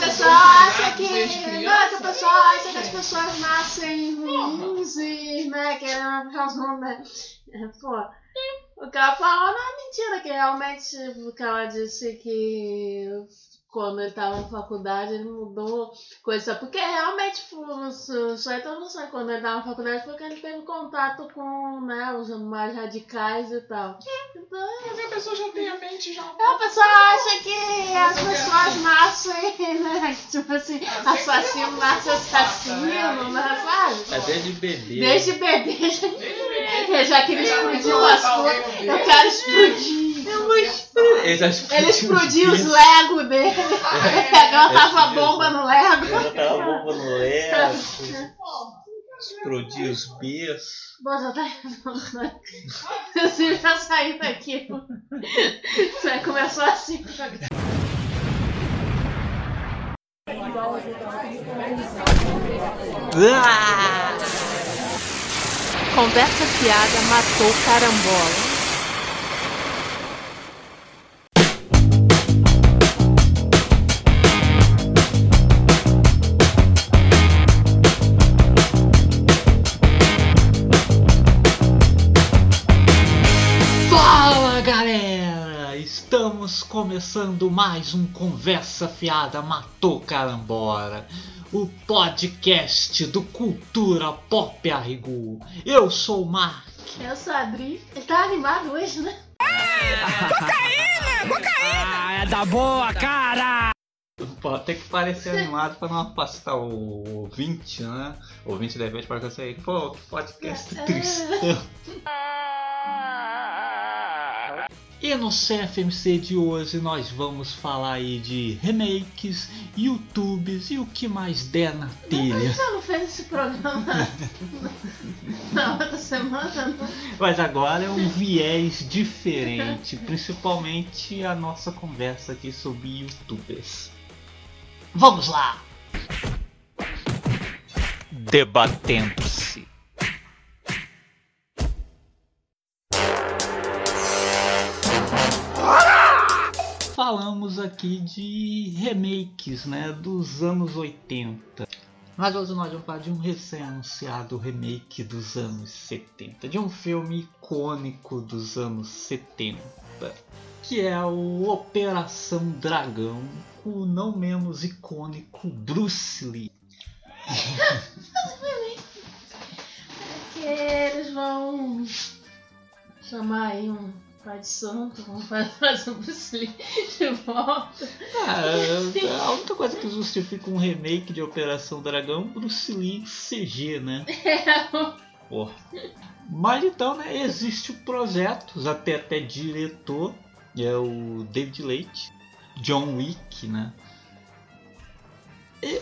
pessoas acham que. Não, que o pessoal acha que as pessoas nascem ruins e, né, querendo ficar os nomes. Pô. O que ela falou não é mentira, que realmente o que ela disse que quando ele tava na faculdade ele mudou coisa. Porque realmente o Suéter não sei quando ele tava na faculdade foi que ele teve contato com né, os mais radicais e tal. Então, Mas a pessoa já tem a mente já. a pessoa acha que as pessoas nascem, né? Tipo assim, assassino nasce assassino, né? Sabe? É desde bebê. Desde bebê já, eu já queria explodir matou o assunto. alguém no Eu explodir. Ele explodiu, Ele explodiu os. Lego dele. Pegou, tava explodiu. bomba no Lego. Ele tava bomba no Lego. Explodiu os Bs. Bom, já tá. Você já saiu daqui. Você começou assim. Conversa fiada matou carambola. Estamos começando mais um Conversa Fiada Matou Carambora, o podcast do Cultura Pop Arrigu. Eu sou o Mark. Eu sou a Adri. Ele tá animado hoje, né? Ah, é da boa, cara! Pô, tem que parecer animado pra não afastar o ouvinte, né? O ouvinte para você aí, pô, que podcast tristão. E no CFMC de hoje nós vamos falar aí de remakes, YouTubes e o que mais der na telha. você não fez esse programa na outra semana? Não? Mas agora é um viés diferente, principalmente a nossa conversa aqui sobre YouTubers. Vamos lá! Debatendo-se. Falamos aqui de remakes, né, dos anos 80. Mas hoje nós vamos falar de um recém-anunciado remake dos anos 70, de um filme icônico dos anos 70, que é o Operação Dragão, com o não menos icônico Bruce Lee. Que eles vão chamar aí um pai de santo, vão fazer o Bruce Lee de volta. Ah, é a única coisa que justifica um remake de Operação Dragão é Bruce Lee CG, né? Porra. Mas então, né, existe o projeto, já tem até diretor, é o David Leite, John Wick, né? E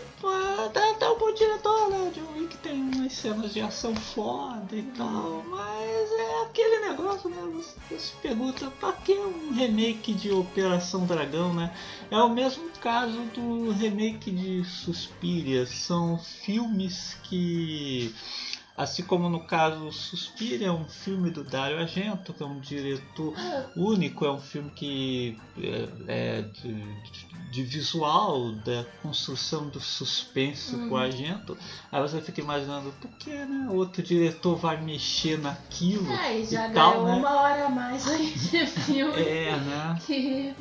tá, tá um bom diretor, né? O John Wick tem umas cenas de ação foda e tal, mas é aquele negócio, né? Você se pergunta, pra que um remake de Operação Dragão, né? É o mesmo caso do remake de Suspiria. São filmes que, assim como no caso Suspiria, é um filme do Dario Argento, que é um diretor único, é um filme que é, é de, de visual, da construção do suspense com o Argento. Aí você fica imaginando, por que né? outro diretor vai mexer naquilo É, e já e tal, ganhou né? uma hora a mais aí de filme É, né? que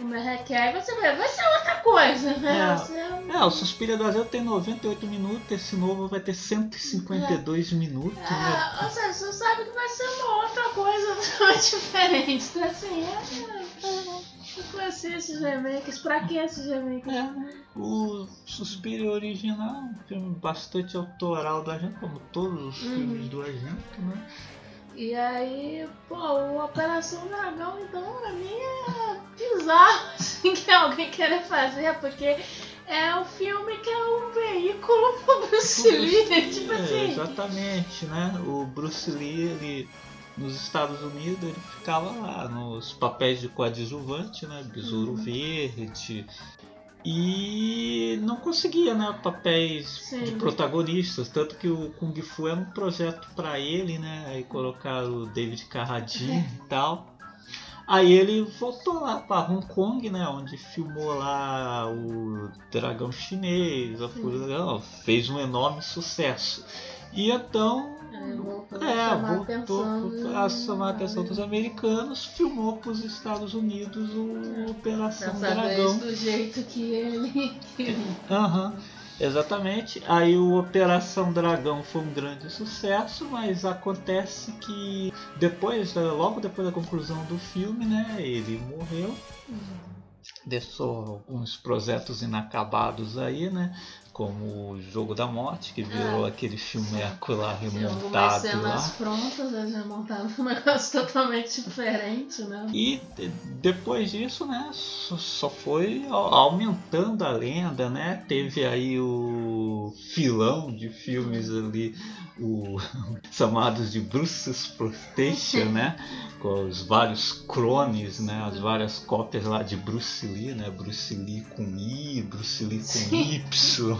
o requer. Vai ser, vai ser outra coisa, né? É. Vai ser- É, o Suspiria do Argento tem 98 minutos, esse novo vai ter 152 minutos, né? É, ou seja, você sabe que vai ser uma outra coisa diferente. Então, assim, é. é eu conheci esses remakes. Pra que esses remakes? É. O Suspiria original, um filme bastante autoral do Argento, como todos os Uhum. filmes do Argento, né? E aí, pô, o Operação Dragão, então, pra mim é bizarro assim, que alguém queira fazer, porque é o filme que é um veículo pro Bruce Lee. tipo É, assim. exatamente, né? O Bruce Lee, ele, nos Estados Unidos, ele ficava lá nos papéis de coadjuvante, né? Besouro Uhum. Verde. E não conseguia, né? Papéis Sim. de protagonistas. Tanto que o Kung Fu era um projeto para ele, né? Aí colocaram o David Carradine e tal. Aí ele voltou lá para Hong Kong, né? Onde filmou lá o Dragão Chinês, a Fúria fez um enorme sucesso. E então É, voltou a é, chamar a voltou atenção a de- chamar a atenção dos americanos, filmou para os Estados Unidos o Operação Dessa vez Dragão. do jeito que ele queria. Aham, exatamente. Aí o Operação Dragão foi um grande sucesso, mas acontece que depois, da- logo depois da conclusão do filme, né, ele morreu. Deixou alguns projetos inacabados aí, né? Como o Jogo da Morte, que virou É. aquele filmeco lá Tinha algumas remontado cenas lá. prontas, eles já montaram um negócio totalmente diferente, né? E de- depois disso, né, só, foi au- aumentando a lenda, né? Teve aí o filão de filmes ali, o chamados de Bruce Exploitation, né? Com os vários clones, né? As várias cópias lá de Bruce Lee, né? Bruce Lee com I, Bruce Lee com Sim. Y.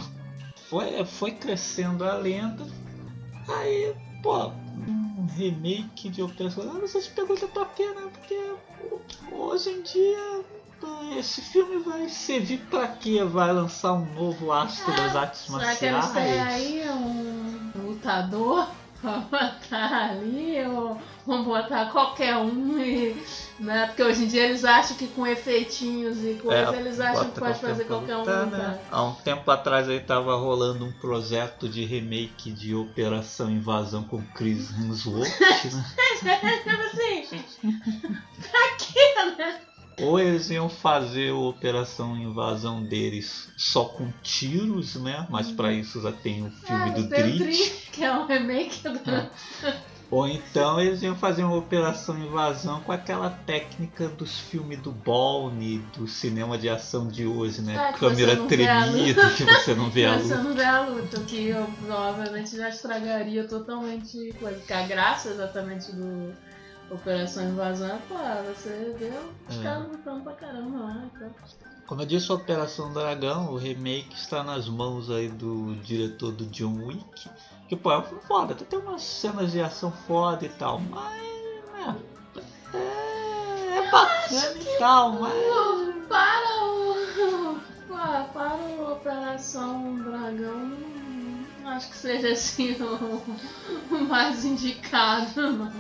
Foi, foi crescendo a lenda. Aí, pô, um remake de Operação Ah, Você se pergunta pra quê, né? Porque hoje em dia ah, esse filme vai servir pra quê? Vai lançar um novo astro das artes Será que eles têm marciais? aí um lutador pra botar ali? Ou vão botar qualquer um e. Né? Porque hoje em dia eles acham que com efeitinhos e coisas eles acham É, que pode fazer qualquer um lutar, né? Há um tempo atrás aí tava rolando um projeto de remake de Operação Invasão com Chris Hemsworth, né? Assim, pra quê, né? Ou eles iam fazer a Operação Invasão deles só com tiros, né? Mas pra isso já tem o filme Ah, do Drit. Drit, que é um remake do. Ou então eles iam fazer uma operação invasão com aquela técnica dos filmes do Bourne, do cinema de ação de hoje, né? Que Câmera você tremida, que você não vê a Você luz. não vê a luta, que eu obviamente já estragaria totalmente coisa. Porque a graça exatamente do Operação Invasão é, pô, você vê os É. caras lutando pra caramba lá. Então. Como eu disse, a Operação Dragão, o remake está nas mãos aí do diretor do John Wick. Que, pô, é um filme foda, até tem umas cenas de ação foda e tal, mas, né, é, é bacana e tal, mas... Para o. Para o Operação Dragão. Acho que seja assim o, o mais indicado, não.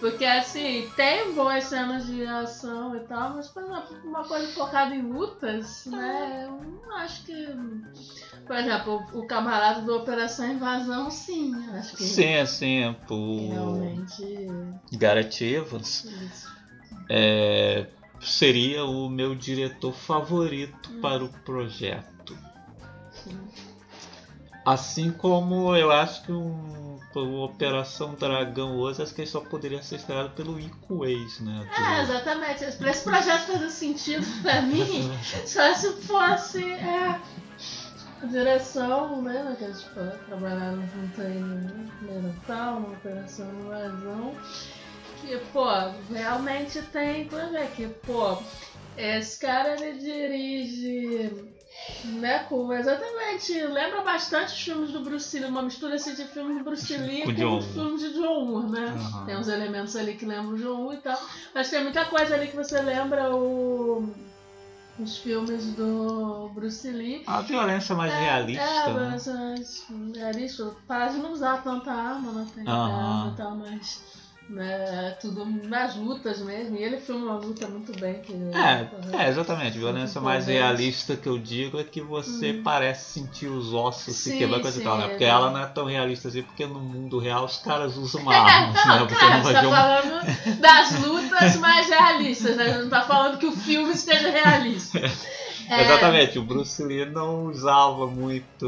Porque assim, tem boas cenas de ação e tal, mas por exemplo, uma coisa focada em lutas, né? Eu não acho que. Por exemplo, o, camarada do Operação Invasão, sim. Acho que Sim, assim, por realmente. Gareth Evans, Isso. é, seria o meu diretor favorito para o projeto. Sim. Assim como eu acho que um, Operação Dragão acho que ele só poderia ser estrelado pelo Ico Waze, né? É, exatamente. Pra esse projeto fazer sentido pra mim, só se fosse é, a direção, né? Que eles tipo, trabalharam junto aí no primeiro tal, na Operação Invasão. Que, pô, realmente tem ver que, pô, esse cara ele dirige. Né, com, exatamente, lembra bastante os filmes do Bruce Lee, uma mistura assim, de filmes do Bruce Lee Com com, filmes de John Woo, né? Aham. Tem uns elementos ali que lembram o John Woo e tal. Mas tem muita coisa ali que você lembra o... os filmes do Bruce Lee. A violência mais é, realista, É, né? mas, mas, realista. Para de não usar tanta arma na frente da Aham. arma e tal, mas... Né, tudo nas lutas mesmo. E ele filma uma luta muito bem. Que, É, é, exatamente. Violência mais realista que eu digo é que você Hum. parece sentir os ossos se Sim, quebrar coisa e tal, né? é. Porque ela não é tão realista assim, porque no mundo real os caras usam uma arma, né? Não, Você cara, não você vai tá ver uma... falando das lutas mais realistas, né? Não tá falando que o filme esteja realista. É, Exatamente, o Bruce Lee não usava muito.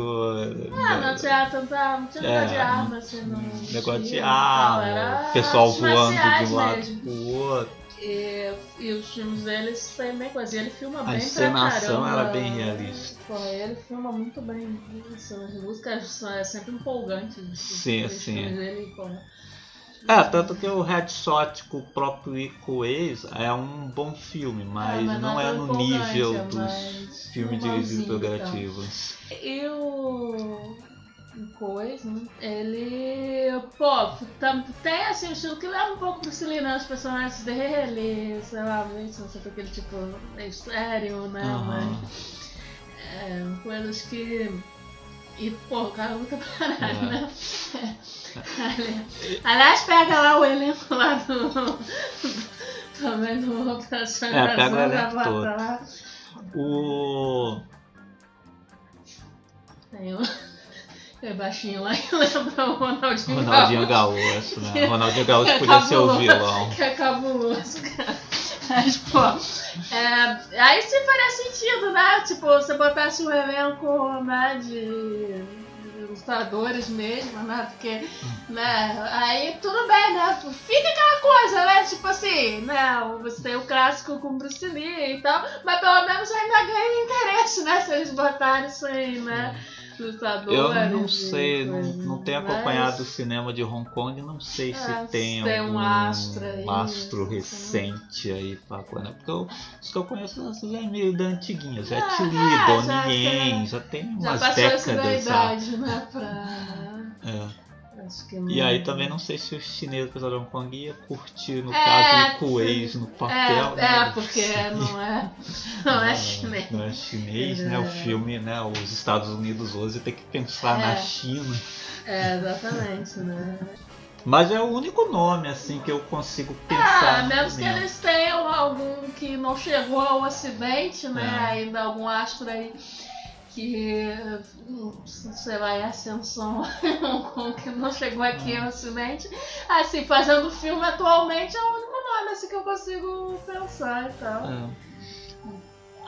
Ah, né, não tinha tanta. Não tinha É, negócio de arma, assim, não. negócio de arma, era o pessoal voando de um lado mesmo. pro outro. E, e os filmes deles têm bem coisa. E ele filma bem encenação pra caramba. era bem realista. Pô, ele filma muito bem. Isso, as músicas são é sempre empolgantes. Sim, sim. filmes Dele, pô. É, tanto que o Headshot com o próprio Ico Ace é um bom filme, mas, mas não não é é no nível é dos filmes dirigidos normalzinho pelo e tal. Gareth Evans. E o. coisa, né? Ele, pô, tam- tem assim um estilo que leva um pouco pro Cillian, né? Os personagens dele, sei lá, não sei aquele tipo meio sério, né? Aham. Mas, é, coisas que. E, pô, o cara luta pra caralho, É. né? Ali- Aliás, pega lá o elenco lá do. Também do Operação É, pega o elenco todo. lá. O. Tem o. Tem baixinho lá que lembra o Ronaldinho, Ronaldinho Gaúcho, né? Ronaldinho Gaúcho é podia ser o vilão. Que é cabuloso, cara. Mas, pô, é, aí sim faria sentido, né? Tipo, você botasse um elenco, né, de de lutadores mesmo, né? Porque, né, aí tudo bem, né? Fica aquela coisa, né? Tipo assim, né? Você tem o clássico com Bruce Lee e tal, mas pelo menos ainda ganha interesse, né? Se eles botarem isso aí, né? Lutadores. Eu não e sei, não, não tenho Mas- acompanhado o cinema de Hong Kong, não sei se É, tem, se tem algum um astro aí, astro né? recente aí pra coisa, né? Porque eu, os que eu conheço são já meio da antiguinha, Ah, é, Donnie já Yen, tem- já tem Já umas passou essa da décadas já. idade, né? Pra. É. Que E não- aí também não sei se os chineses, apesar de Hong Kong, ia curtir, no É, caso, o Kueis no papel, É, né? é, porque não é. Não é chinês. Não é chinês, né? O É. filme, né? Os Estados Unidos hoje tem que pensar É. na China. É, exatamente, né? Mas é o único nome, assim, que eu consigo Ah, pensar. a no menos que eles tenham algum que não chegou ao ocidente, né? É. Ainda algum astro aí que, hum, sei lá, em ascensão que não chegou aqui ao ocidente. Assim, fazendo filme atualmente é o único nome assim, que eu consigo pensar e tal. É.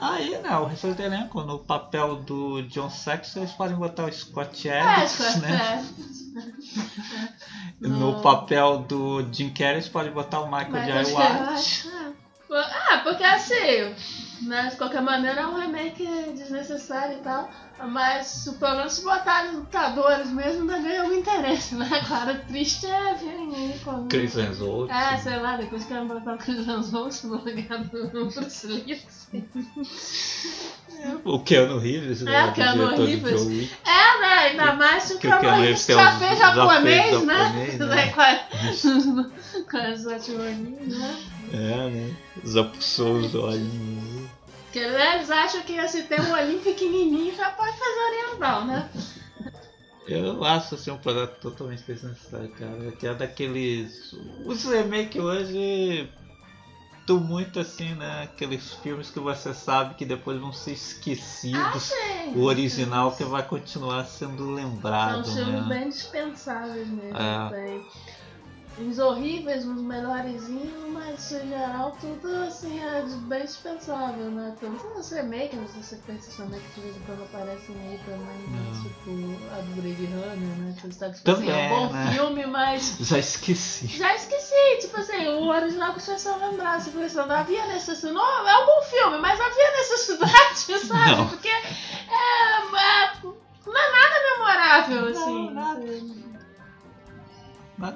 Aí, né, o restante do elenco, no papel do John Saxon, eles podem botar o Scott É, Adams, isso é- né? é. No No- papel do Jim Carrey, eles podem botar o Michael Michael J. White, Ah, porque assim, né, de qualquer maneira é um remake desnecessário e tal. Mas pelo menos se botarem lutadores mesmo, ainda ganha algum interesse, né? Claro, triste é verem aí como. Chris Hemsworth. É, sei lá, depois que eu botar o Chris Hemsworth no lugar do Bruce Lee. assim. O Keanu Reeves, né? É, o Keanu Reeves. É, né? Ainda mais se o Keanu Reeves já fez japonês, né? né? Com as atironinhas, né? É, né? Já puxou os olhinhos. Porque eles acham que se tem um olhinho pequenininho já pode fazer oriental, né? Eu acho assim um projeto totalmente desnecessário, cara. Que é daqueles. Os remake hoje. Tô muito assim, né? Aqueles filmes que você sabe que depois vão ser esquecidos. Sim. o original que vai continuar sendo São lembrado, filmes né? bem dispensáveis mesmo. É. uns horríveis, uns melhorezinhos, mas em geral tudo assim é bem dispensável, né? Tanto os remakes, não sei se sequências também que de vez em quando aparecem aí também, né? Não. Tipo a do Blade Runner, né? Que está tipo Também, assim, é um bom né? filme, mas Já esqueci. Já esqueci, tipo assim, o original que as pessoas lembrasse, pensando, havia necessidade. Não, é um bom filme, mas havia necessidade, sabe? Não. Porque é, é- não é nada memorável, assim. nada.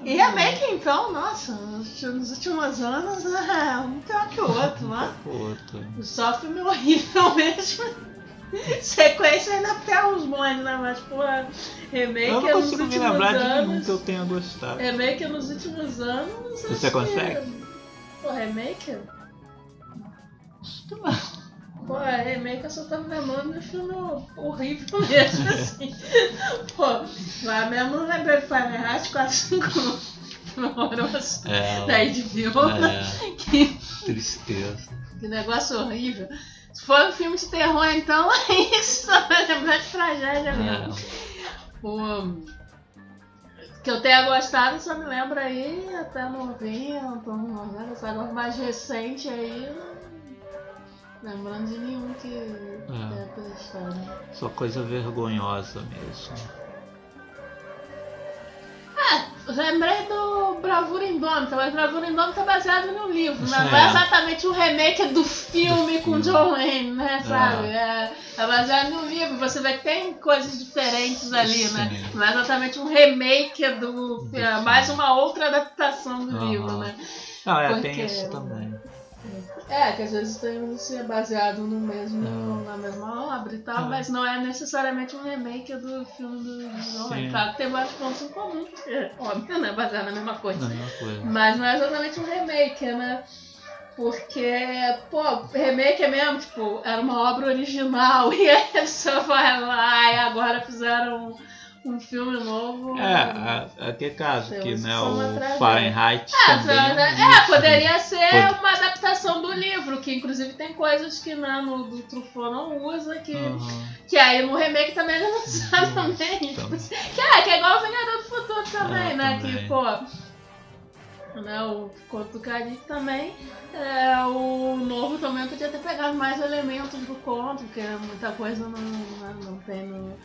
E remake, então, nossa, nos últimos anos, é um pior que o outro, né? Outro. Só filme horrível mesmo. Sequência ainda pega uns bons, né? Mas, pô, remake Eu não é nos consigo me lembrar de nenhum anos. que eu tenha gostado. Remake nos últimos anos. Você acho que- consegue? Pô, remake? Pô, remake eu só tô me lembrando de filme horrível mesmo, assim. Pô, lá mesmo eu lembrei de Fahrenheit 451. Filme horroroso. É, Da HBO. é, Que, tristeza. que negócio horrível. Se for um filme de terror, então é isso. Vai lembrar de tragédia mesmo. É. Pô, que eu tenha gostado, só me lembra aí até 90, 90, essa agora mais recente aí, não lembrando de nenhum que tenha prestado. Só coisa vergonhosa mesmo. Lembrei do Bravura Indômita, mas Bravura Indômita é baseado no livro, né? É. Não é exatamente o remake do filme Do com filme. John Wayne, né? Sabe? É, é baseado no livro, você vê que tem coisas diferentes ali, né? Sim. Não é exatamente um remake do Do filme, é mais uma outra adaptação do Aham. livro, né? Não, é, Porque- tem isso também. É, que às vezes tem ser baseado no mesmo, na mesma obra e tal, É. mas não é necessariamente um remake do filme do John Wayne. Sim. Claro que tem vários pontos em comum, porque, óbvio, né? Baseado na mesma coisa. Não é uma coisa. Mas não é exatamente um remake, né? Porque, pô, remake é mesmo, tipo, era uma obra original e a pessoa vai lá e agora fizeram um, filme novo. É, a- aquele caso que né, o. Fahrenheit É, também. é, isso, poderia ser Pode- uma adaptação do livro, que inclusive tem coisas que né, no do Truffaut não usa, que, Aham. que aí no remake também ele não usa também. Também. Que é, que é igual o Vingador do Futuro também, É, né? também. Que, pô. Né, o Conto do Caribe também. É, o novo também podia ter pegado mais elementos do conto, porque muita coisa não, né, não tem no,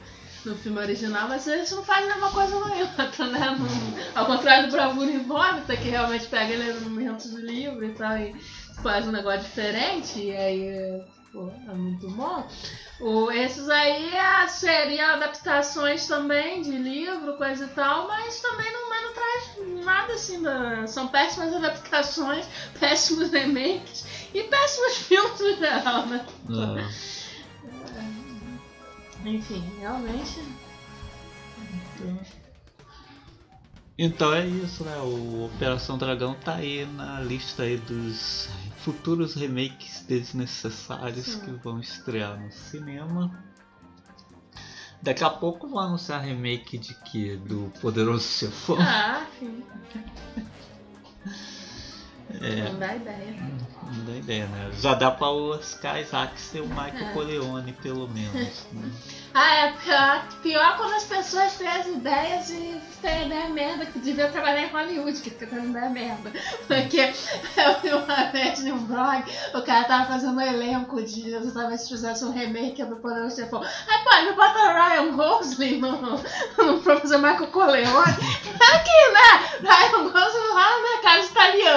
no filme original, mas eles não fazem a mesma coisa nem outra, né? Não- ao contrário do Bravura Invómita, que realmente pega elementos do livro e tal, e faz um negócio diferente, e aí é, pô, é muito bom. O, esses aí ah, seriam adaptações também de livro, coisa e tal, mas também não, mas não traz nada assim. Da, são péssimas adaptações, péssimos remakes e péssimos filmes no geral, né? É. Enfim, realmente. Então é isso, né? O Operação Dragão tá aí na lista aí dos futuros remakes desnecessários Sim. que vão estrear no cinema. Daqui a pouco vão anunciar remake de que? Do Poderoso Chefão. Ah, sim. É. Não dá ideia. Não dá ideia, né? Já dá pra o Oscar Isaac ser o Michael É. Corleone, pelo menos. né? Ah, é pior, pior quando as pessoas têm as ideias e têm ideia merda que devia trabalhar em Hollywood, que fica tendo ideia merda. Porque eu vi uma vez num blog, o cara tava fazendo um elenco de talvez fizesse um remake do Poderoso Chefão. Aí, pô, não bota o Ryan Gosling no, no, pra fazer Michael Corleone. Aqui, né? Ryan Gosling lá, né, cara,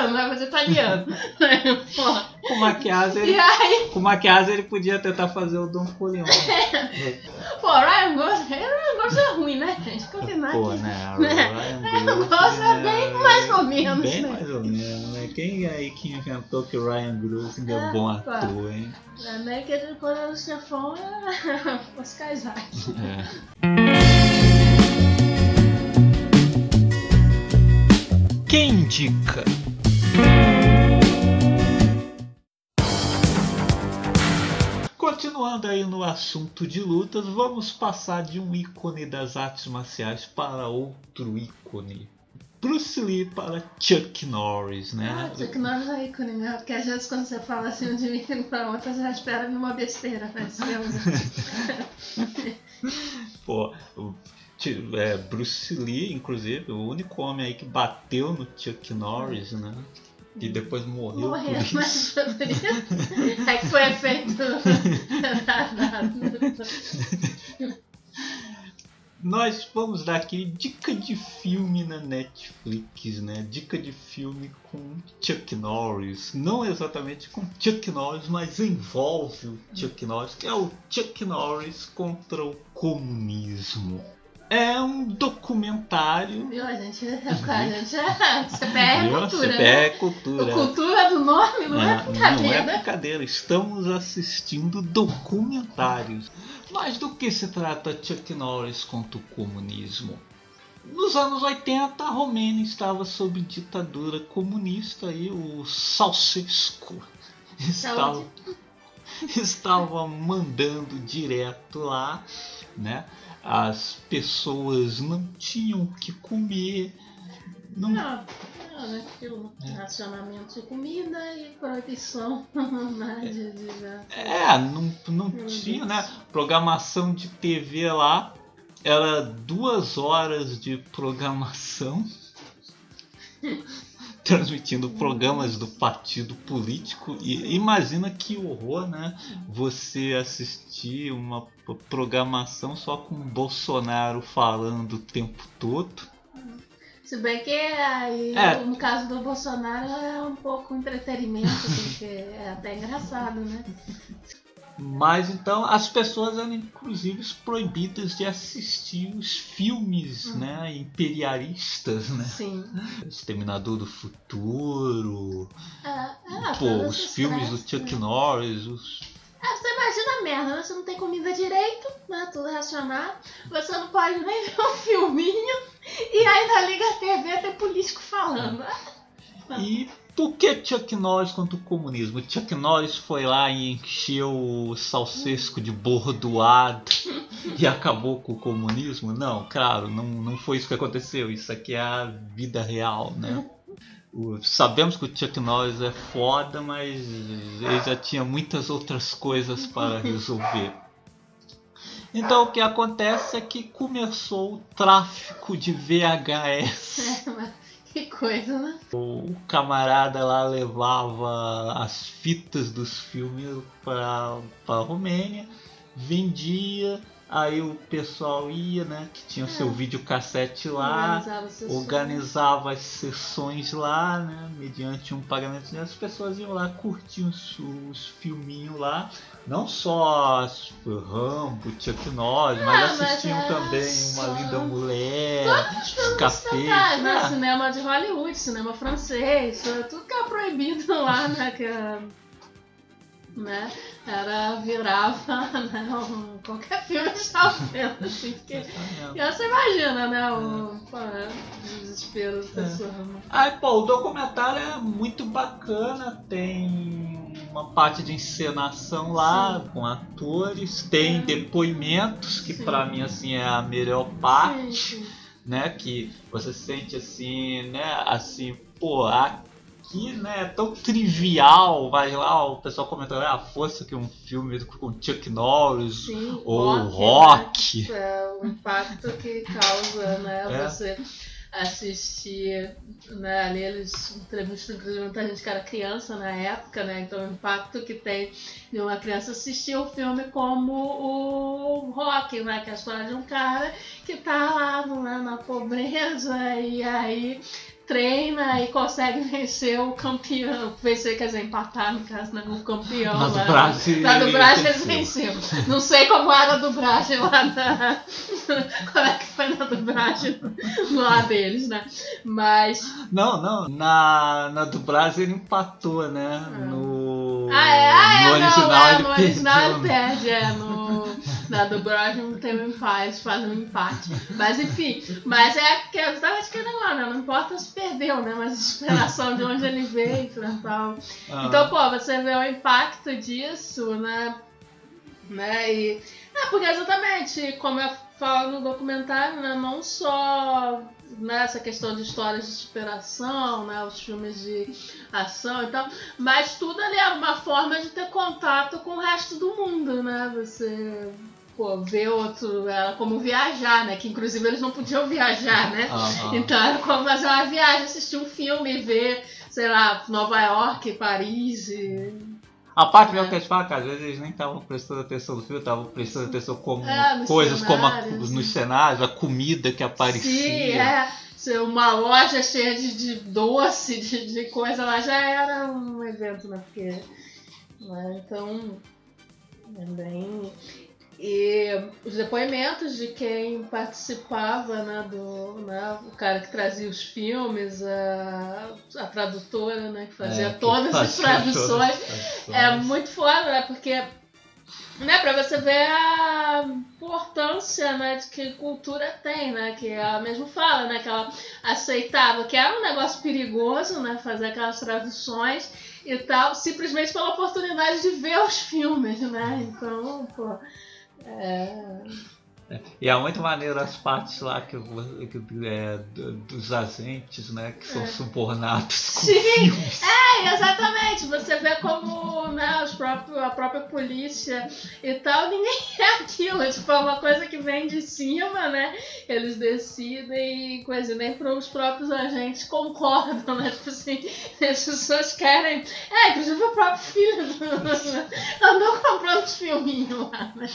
italiano, vai fazer italiano. Pô, Com maquiagem, ele, aí, com maquiagem ele podia tentar fazer o Don Corleone. pô, Ryan Gosling, Ryan Gosling é ruim, né, gente? Combinar Pô, aqui. né? Ryan Ryan Gosling é bem mais ou menos, Bem né? mais ou menos, né? Quem é aí que inventou que o Ryan Gosling é Ah, bom ator, hein? É meio que de Poderoso Chefão é Oscar Isaac. É. Quem indica? Continuando aí no assunto de lutas, vamos passar de um ícone das artes marciais para outro ícone. Bruce Lee para Chuck Norris, né? Ah, Chuck Norris é ícone, né? Porque às vezes quando você fala assim de um ícone pra outra, você já espera numa besteira, né? Esse filme. Pô, é, Bruce Lee, inclusive, o único homem aí que bateu no Chuck Norris, né? E depois morreu Morreu, por mas foi por isso. É que foi efeito. Nós vamos dar aqui dica de filme na Netflix, né? Dica de filme com Chuck Norris. Não exatamente com Chuck Norris, mas envolve o Chuck Norris, que é o Chuck Norris contra o comunismo. É um documentário. Viu? A gente, a gente é. CPR é Viu? cultura. CPR né? é cultura. A cultura do nome não é, É, Não brincadeira. é brincadeira, estamos assistindo documentários. Mas do que se trata Chuck Norris contra o comunismo? Nos anos 80, a Romênia estava sob ditadura comunista e o Salsesco estava, estava mandando direto lá, né? As pessoas não tinham o que comer, não Não, não, né? Aquilo, racionamento de comida e proibição né? de, de, É, não, não Meu tinha, né? Programação de TV lá era duas horas de programação transmitindo programas do partido político e imagina que horror, né? Você assistir uma programação só com o Bolsonaro falando o tempo todo. Se bem que aí, É. no caso do Bolsonaro é um pouco entretenimento, porque é até engraçado, né? Mas então as pessoas eram inclusive proibidas de assistir os filmes, Uhum. né, imperialistas, né? Sim. Exterminador do Futuro, É, é, pô, os filmes do Chuck né? Norris, os... É, você imagina a merda, né? Você não tem comida direito, né? Tudo racionado. Você não pode nem ver um filminho. E ainda liga a TV tem político falando. E por que Chuck Norris contra o comunismo? Chuck Norris foi lá e encheu o salsesco de bordoado e acabou com o comunismo? Não, claro, não, não foi isso que aconteceu. Isso aqui é a vida real, né? O- sabemos que o Chuck Norris é foda, mas ele já tinha muitas outras coisas para resolver. Então o que acontece é que começou o tráfico de VHS. Que coisa, né? O camarada lá levava as fitas dos filmes para a Romênia, vendia, aí o pessoal ia, né? Que tinha o seu videocassete lá, Organizava organizava as sessões lá, né? Mediante um pagamento, as pessoas iam lá curtir os, os filminhos lá. Não só Rambo, Chuck Norris, mas Ah, mas assistiam é também Uma Linda Mulher, ocidentais, né? Ah. Cinema de Hollywood, cinema francês, tudo que é proibido lá, né? Que, é- né? Era, virava, né? um- qualquer filme que estava vendo, assim, porque... E você imagina, né? O, pô, o desespero das pessoas. né? Aí, pô, o documentário é muito bacana, tem uma parte de encenação lá Sim. com atores, tem É. depoimentos, que pra mim assim é a melhor parte, sim. né? Que você sente assim, né? Assim, pô, aqui, né? É tão trivial, vai lá, o pessoal comentando, ah, fosse que um filme com Chuck Norris Sim, ou rock, Rock. né? É, o impacto que causa, né? É. Você assistir, né? Ali eles entrevistam inclusive muita gente que era criança na época, né? Então o impacto que tem de uma criança assistir o filme como o rock, né? Que é a história de um cara que tá lá né, na pobreza e aí treina e consegue vencer o campeão. Vencer, quer dizer, empatar, no caso, né? O campeão Na lá. dublagem. Na dublagem ele venceu. venceu. Não sei como era a dublagem lá na. Como é que foi na dublagem lá deles, né? Mas. Não, não. Na, na dublagem ele empatou, né? No, Ah, é, ah, é, no original não, é, ele no original perdeu. ele perde, é, no, na dublagem não tem um empate, faz um empate. Mas enfim, mas é que é exatamente aquele negócio, né? Não importa se perdeu, né? Mas a inspiração de onde ele veio, né? Tal. Ah, Então, pô, você vê o impacto disso, né? né? E, é, porque exatamente, como eu falo no documentário, né? Não só nessa questão de histórias de superação, né? Os filmes de ação e tal, mas tudo ali era uma forma de ter contato com o resto do mundo, né? Você pô, ver outro, era como viajar, né? Que inclusive eles não podiam viajar, né? Então era como fazer uma viagem, assistir um filme, ver, sei lá, Nova York, Paris. E... A parte mesmo É. que a gente fala, que às vezes eles nem estavam prestando atenção no filme, estavam prestando atenção como É, coisas como a- nos cenários, a comida que aparecia. Sim, é. Uma loja cheia de, de doce, de, de coisa lá, já era um evento, né? Porque. né, Então. É bem. E os depoimentos de quem participava, né, do, né, o cara que trazia os filmes, a, a tradutora, né, que fazia É, que todas as traduções, todas as traduções. é muito foda, né? Porque, né, pra você ver a importância, né, de que cultura tem, né? Que ela mesmo fala, né, que ela aceitava que era um negócio perigoso, né, fazer aquelas traduções e tal, simplesmente pela oportunidade de ver os filmes, né? Então, pô, é... E é muito maneiro as partes lá que, que, é, do- dos agentes, né, que são É. subornados com Sim, filmes. É, exatamente. Você vê como né, os próprios, a própria polícia e tal, ninguém é aquilo. Tipo, é uma coisa que vem de cima, né? Eles decidem e coisa, nem para os próprios agentes concordam, né? Tipo assim, as pessoas querem. É, inclusive o próprio filho do- andou comprando os filminhos lá, né?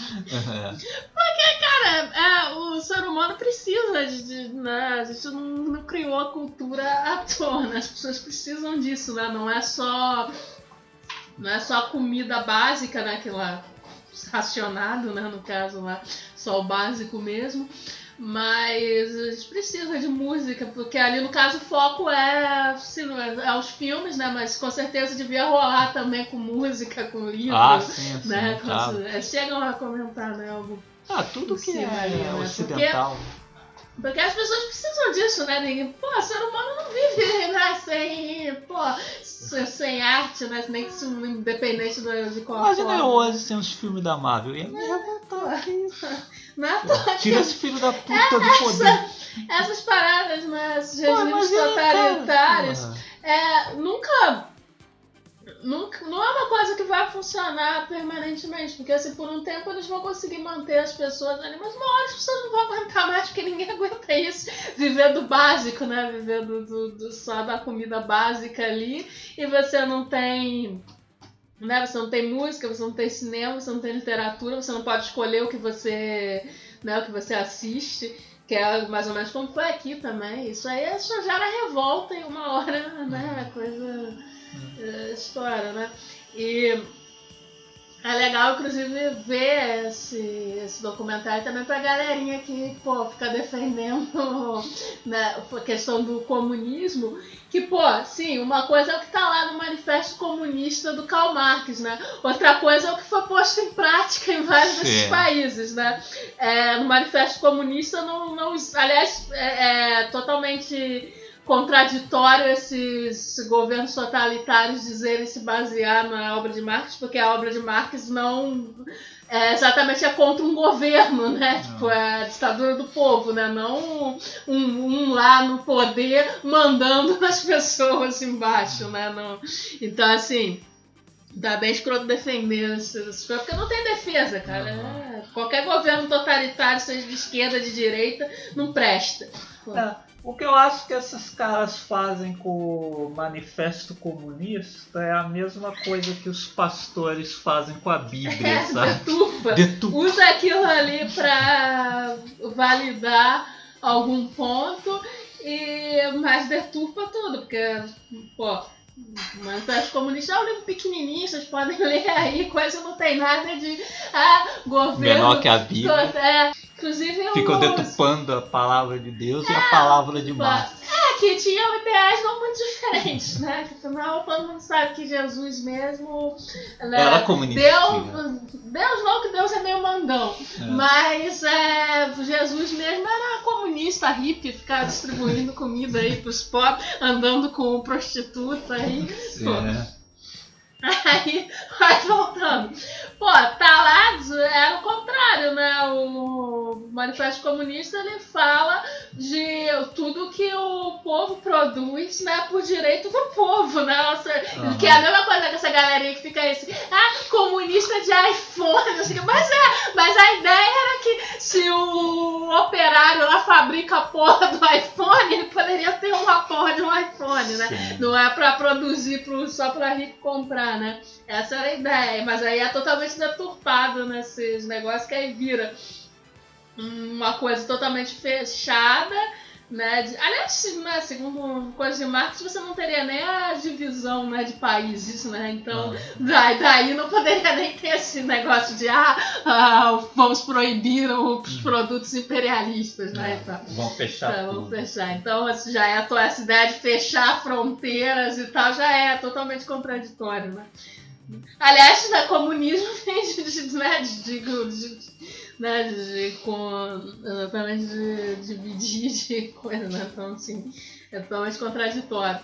Cara, é, o ser humano precisa de. de, né, a gente não, não criou a cultura à toa, né? As pessoas precisam disso, né? Não é só. Não é só a comida básica, né? Que lá. Racionado, né? No caso lá, só o básico mesmo. Mas eles precisam de música, porque ali no caso o foco é, cinema, é os filmes, né? Mas com certeza devia rolar também com música, com livro. Ah, sim, sim. né? claro. É, chegam a comentar, né? Algo Ah, tudo que Sim, é né? ocidental. Porque as pessoas precisam disso, né? Ninguém, pô, ser humano não vive né, sem, pô, sem arte, né? Nem independente do, de qual Imagina eu forma. hoje sem os filmes da Marvel. Que isso? Não é que Tira esse filho da puta do poder. essas paradas, né? Esses Pô, regimes totalitários, é, nunca, nunca. Não é uma coisa que vai funcionar permanentemente, porque assim, por um tempo eles vão conseguir manter as pessoas ali, mas uma hora as pessoas não vão aguentar mais, porque ninguém aguenta isso. Viver do básico, né? Viver do, do- do- só da comida básica ali, e você não tem. Né? Você não tem música, você não tem cinema, você não tem literatura, você não pode escolher o que você, né, o que você assiste, que é mais ou menos como foi aqui também. Isso aí só gera revolta e uma hora, né, a coisa é, estoura, né? E é legal, inclusive, ver esse, esse documentário também pra galerinha que, pô, fica defendendo né, a questão do comunismo. Que, pô, sim, uma coisa é o que tá lá no Manifesto Comunista do Karl Marx, né? Outra coisa é o que foi posto em prática em vários desses Sim. países, né? É, no Manifesto Comunista não... não aliás, é, é totalmente contraditório esses governos totalitários dizerem se basear na obra de Marx, porque a obra de Marx não é exatamente é contra um governo, né? Não. Tipo, é a ditadura do povo, né? Não um, um lá no poder mandando nas pessoas embaixo, né? Não. Então, assim, dá bem escroto defender essas coisas, porque não tem defesa, cara. Uhum. É, qualquer governo totalitário, seja de esquerda, de direita, não presta. É, o que eu acho que esses caras fazem com o manifesto comunista é a mesma coisa que os pastores fazem com a Bíblia, sabe? deturpa. Deturpa. Usa aquilo ali pra validar algum ponto, e mas deturpa tudo, porque, pô, Manifesto Comunista é um livro pequenininho, vocês podem ler aí, quase não tem nada de ah, governo. Menor que a Bíblia. É, inclusive Ficam os- deturpando a palavra de Deus e a palavra de Marx. É, que tinham ideais não muito diferentes, né? Que afinal todo mundo sabe que Jesus mesmo. Né, Era comunista. Deus, Deus não, que Deus é meio mandão. É. Mas é, Jesus mesmo era comunista, hippie, ficava distribuindo comida aí pros pobres, andando com prostituta aí. É. Aí, vai voltando. Pô, tá lá, era o contrário, né? O Manifesto Comunista ele fala de tudo que o povo produz, né, por direito do povo, né? Nossa, Aham. Que é a mesma coisa que essa galerinha que fica aí assim, ah, comunista de iPhone, que. Mas é, mas a ideia era que se o operário lá fabrica a porra do iPhone, ele poderia ter uma porra de um iPhone, né? Sim. Não é pra produzir pro, só pra rico comprar, né? Essa era a ideia. Mas aí é totalmente deturpado nesses negócios que aí vira uma coisa totalmente fechada. Né? De- aliás, né, segundo coisa de Marx, você não teria nem a divisão né, de países, né? Então, daí, daí não poderia nem ter esse negócio de ah, ah, vamos proibir os produtos imperialistas, né? Então, Vão fechar vamos tudo. fechar. Então, essa já é essa ideia de fechar fronteiras e tal, já é totalmente contraditório, né? Aliás, né, comunismo vem de, de, né, de, de, de- né, de, com, exatamente de dividir de coisa, né? Então, assim, é totalmente contraditório.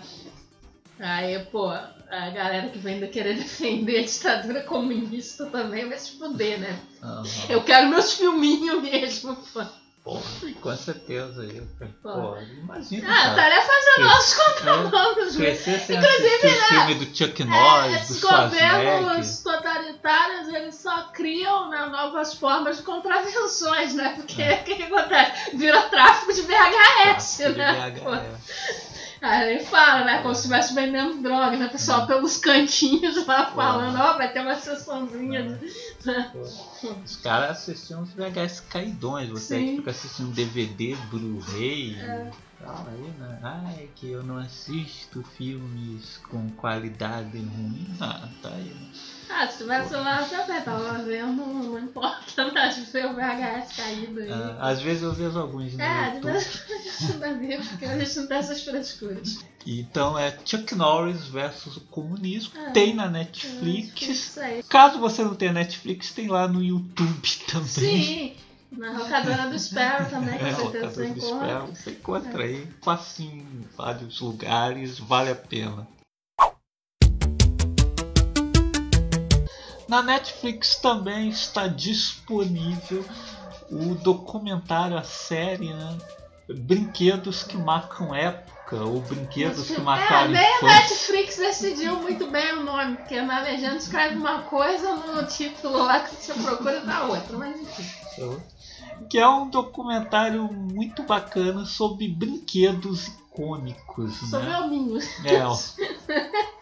Aí, pô, a galera que vem querer defender a ditadura comunista também vai se fuder, né? Aham. Eu quero meus filminhos mesmo, pô. Porra, com certeza. Eu, Pô. pô, imagina. Ah, cara. estaria fazendo nossos É, né? crescer sem assistir o filme do Chuck Norris, É, esses governos totalitários, eles só criam né, novas formas de contravenções, né? Porque É. o que, que acontece? Vira tráfico de VHS, Tráfico de né? VHS. Aí ele fala, né? Como se estivesse vendendo droga, né? O pessoal pelos cantinhos lá falando, ó, vai ter uma sessãozinha. de- Os caras assistiam os VHS caidões, você Sim. fica assistindo DVD, Blu-ray. fala aí, né? Ai, que eu não assisto filmes com qualidade ruim. Ah, tá aí, né? Ah, se tivesse lá também, tava vendo, não importa, né? De ver o VHS caído aí. Ah, às vezes eu vejo alguns no É, de vez em quando a gente mesmo, porque a gente não tem essas frescuras. Então é Chuck Norris versus o comunismo. Ah. Tem na Netflix. Aí. Caso você não tenha Netflix, tem lá no YouTube também. Sim, na locadora do Sparrow também, É, com o certeza você encontra. Ferro, você encontra aí facinho em vários lugares, vale a pena. Na Netflix também está disponível o documentário, a série, né? Brinquedos que marcam época, ou brinquedos que É, marcaram nem a. Netflix decidiu muito bem o nome, porque na legenda escreve uma coisa, no título lá que você procura dá outra, mas enfim. Que é um documentário muito bacana sobre brinquedos icônicos, Sobre né? hominhos. É.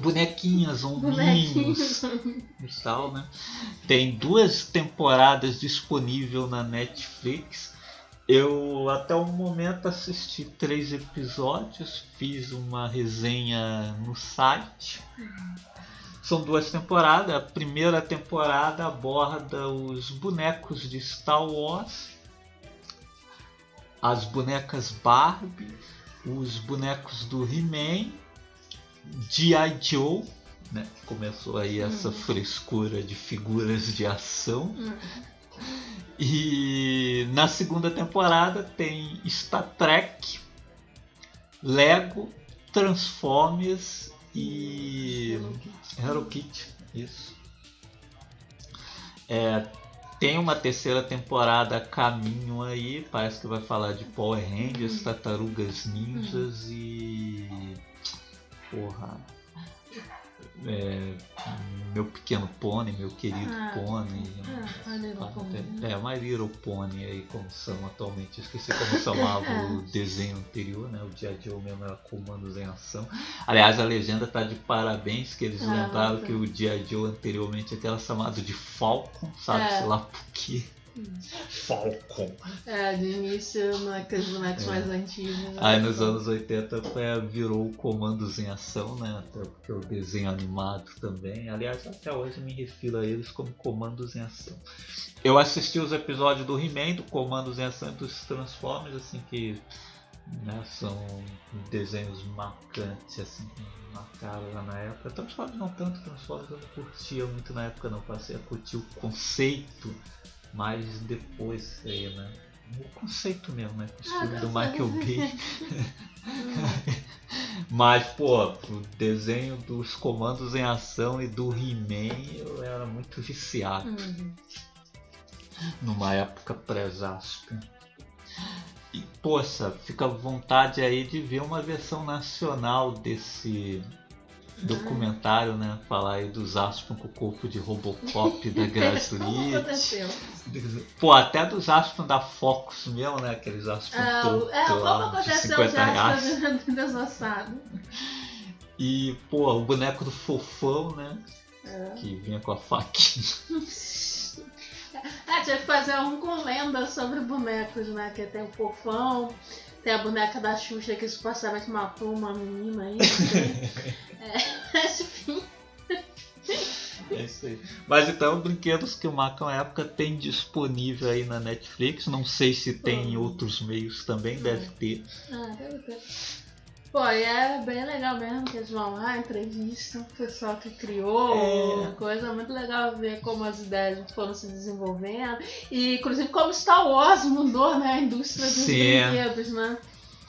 Bonequinhas, Bonequinhos. e tal, né? Tem duas temporadas disponível na Netflix. Eu até o momento assisti três episódios, fiz uma resenha no site. São duas temporadas. A primeira temporada aborda os bonecos de Star Wars, as bonecas Barbie, os bonecos do He-Man, G.I. Joe, né? Começou aí essa frescura de figuras de ação. Hum. E na segunda temporada tem Star Trek, Lego, Transformers e Hello Kitty. Isso. É, tem uma terceira temporada a caminho aí, parece que vai falar de Power Rangers, Tartarugas Ninjas e. Porra. É, meu pequeno pônei, meu querido Ah. pônei. Ah, olha lá como- É, My Little Pony aí, como são atualmente. Esqueci como chamava o desenho anterior, né? O dia de hoje mesmo era Comandos em Ação. Aliás, a legenda tá de parabéns, que eles Ah, lembraram tá. que o dia de hoje anteriormente aquela chamada de Falcon, sabe? É. Sei lá por quê. Falcon. É, de início, naqueles bonecos É. mais antigos. né? Aí nos anos 80 foi, virou Comandos em Ação, né? Até porque o desenho animado também. Aliás, até hoje eu me refiro a eles como Comandos em Ação. Eu assisti os episódios do He-Man, do Comandos em Ação e dos Transformers, assim, que né, são desenhos marcantes, assim, lá na época. Transformers não tanto, Transformers eu não curtia muito na época não, passei a curtir o conceito mais depois aí, né? O conceito mesmo, né? O Ah, filme do tá Michael. Bay. Mas, pô, o desenho dos comandos em ação e do He-Man eu era muito viciado Uhum. numa época pré-Zasp. E, poxa, fica à vontade aí de ver uma versão nacional desse documentário, né? Falar aí dos Aspam com o corpo de Robocop da aconteceu? Pô, até dos Aspam da Fox mesmo, né? Aqueles Aspam É, o- tontos é, como lá de aconteceu 50 já reais. desossado. E, pô, o boneco do fofão, né? É. Que vinha com a faquinha. É, tinha que fazer um com lendas sobre bonecos, né? Que tem o fofão, tem a boneca da Xuxa que supostamente matou uma menina aí. sei. é, mas enfim. É isso aí. Mas então, brinquedos que marcam a época tem disponível aí na Netflix. Não sei se tem em Hum. outros meios também, deve ter. Ah, deve ter. Pô, e é bem legal mesmo que eles vão lá, entrevistam o pessoal que criou, É. coisa muito legal ver como as ideias foram se desenvolvendo. E inclusive como Star Wars mudou né, a indústria dos Sim. brinquedos, né?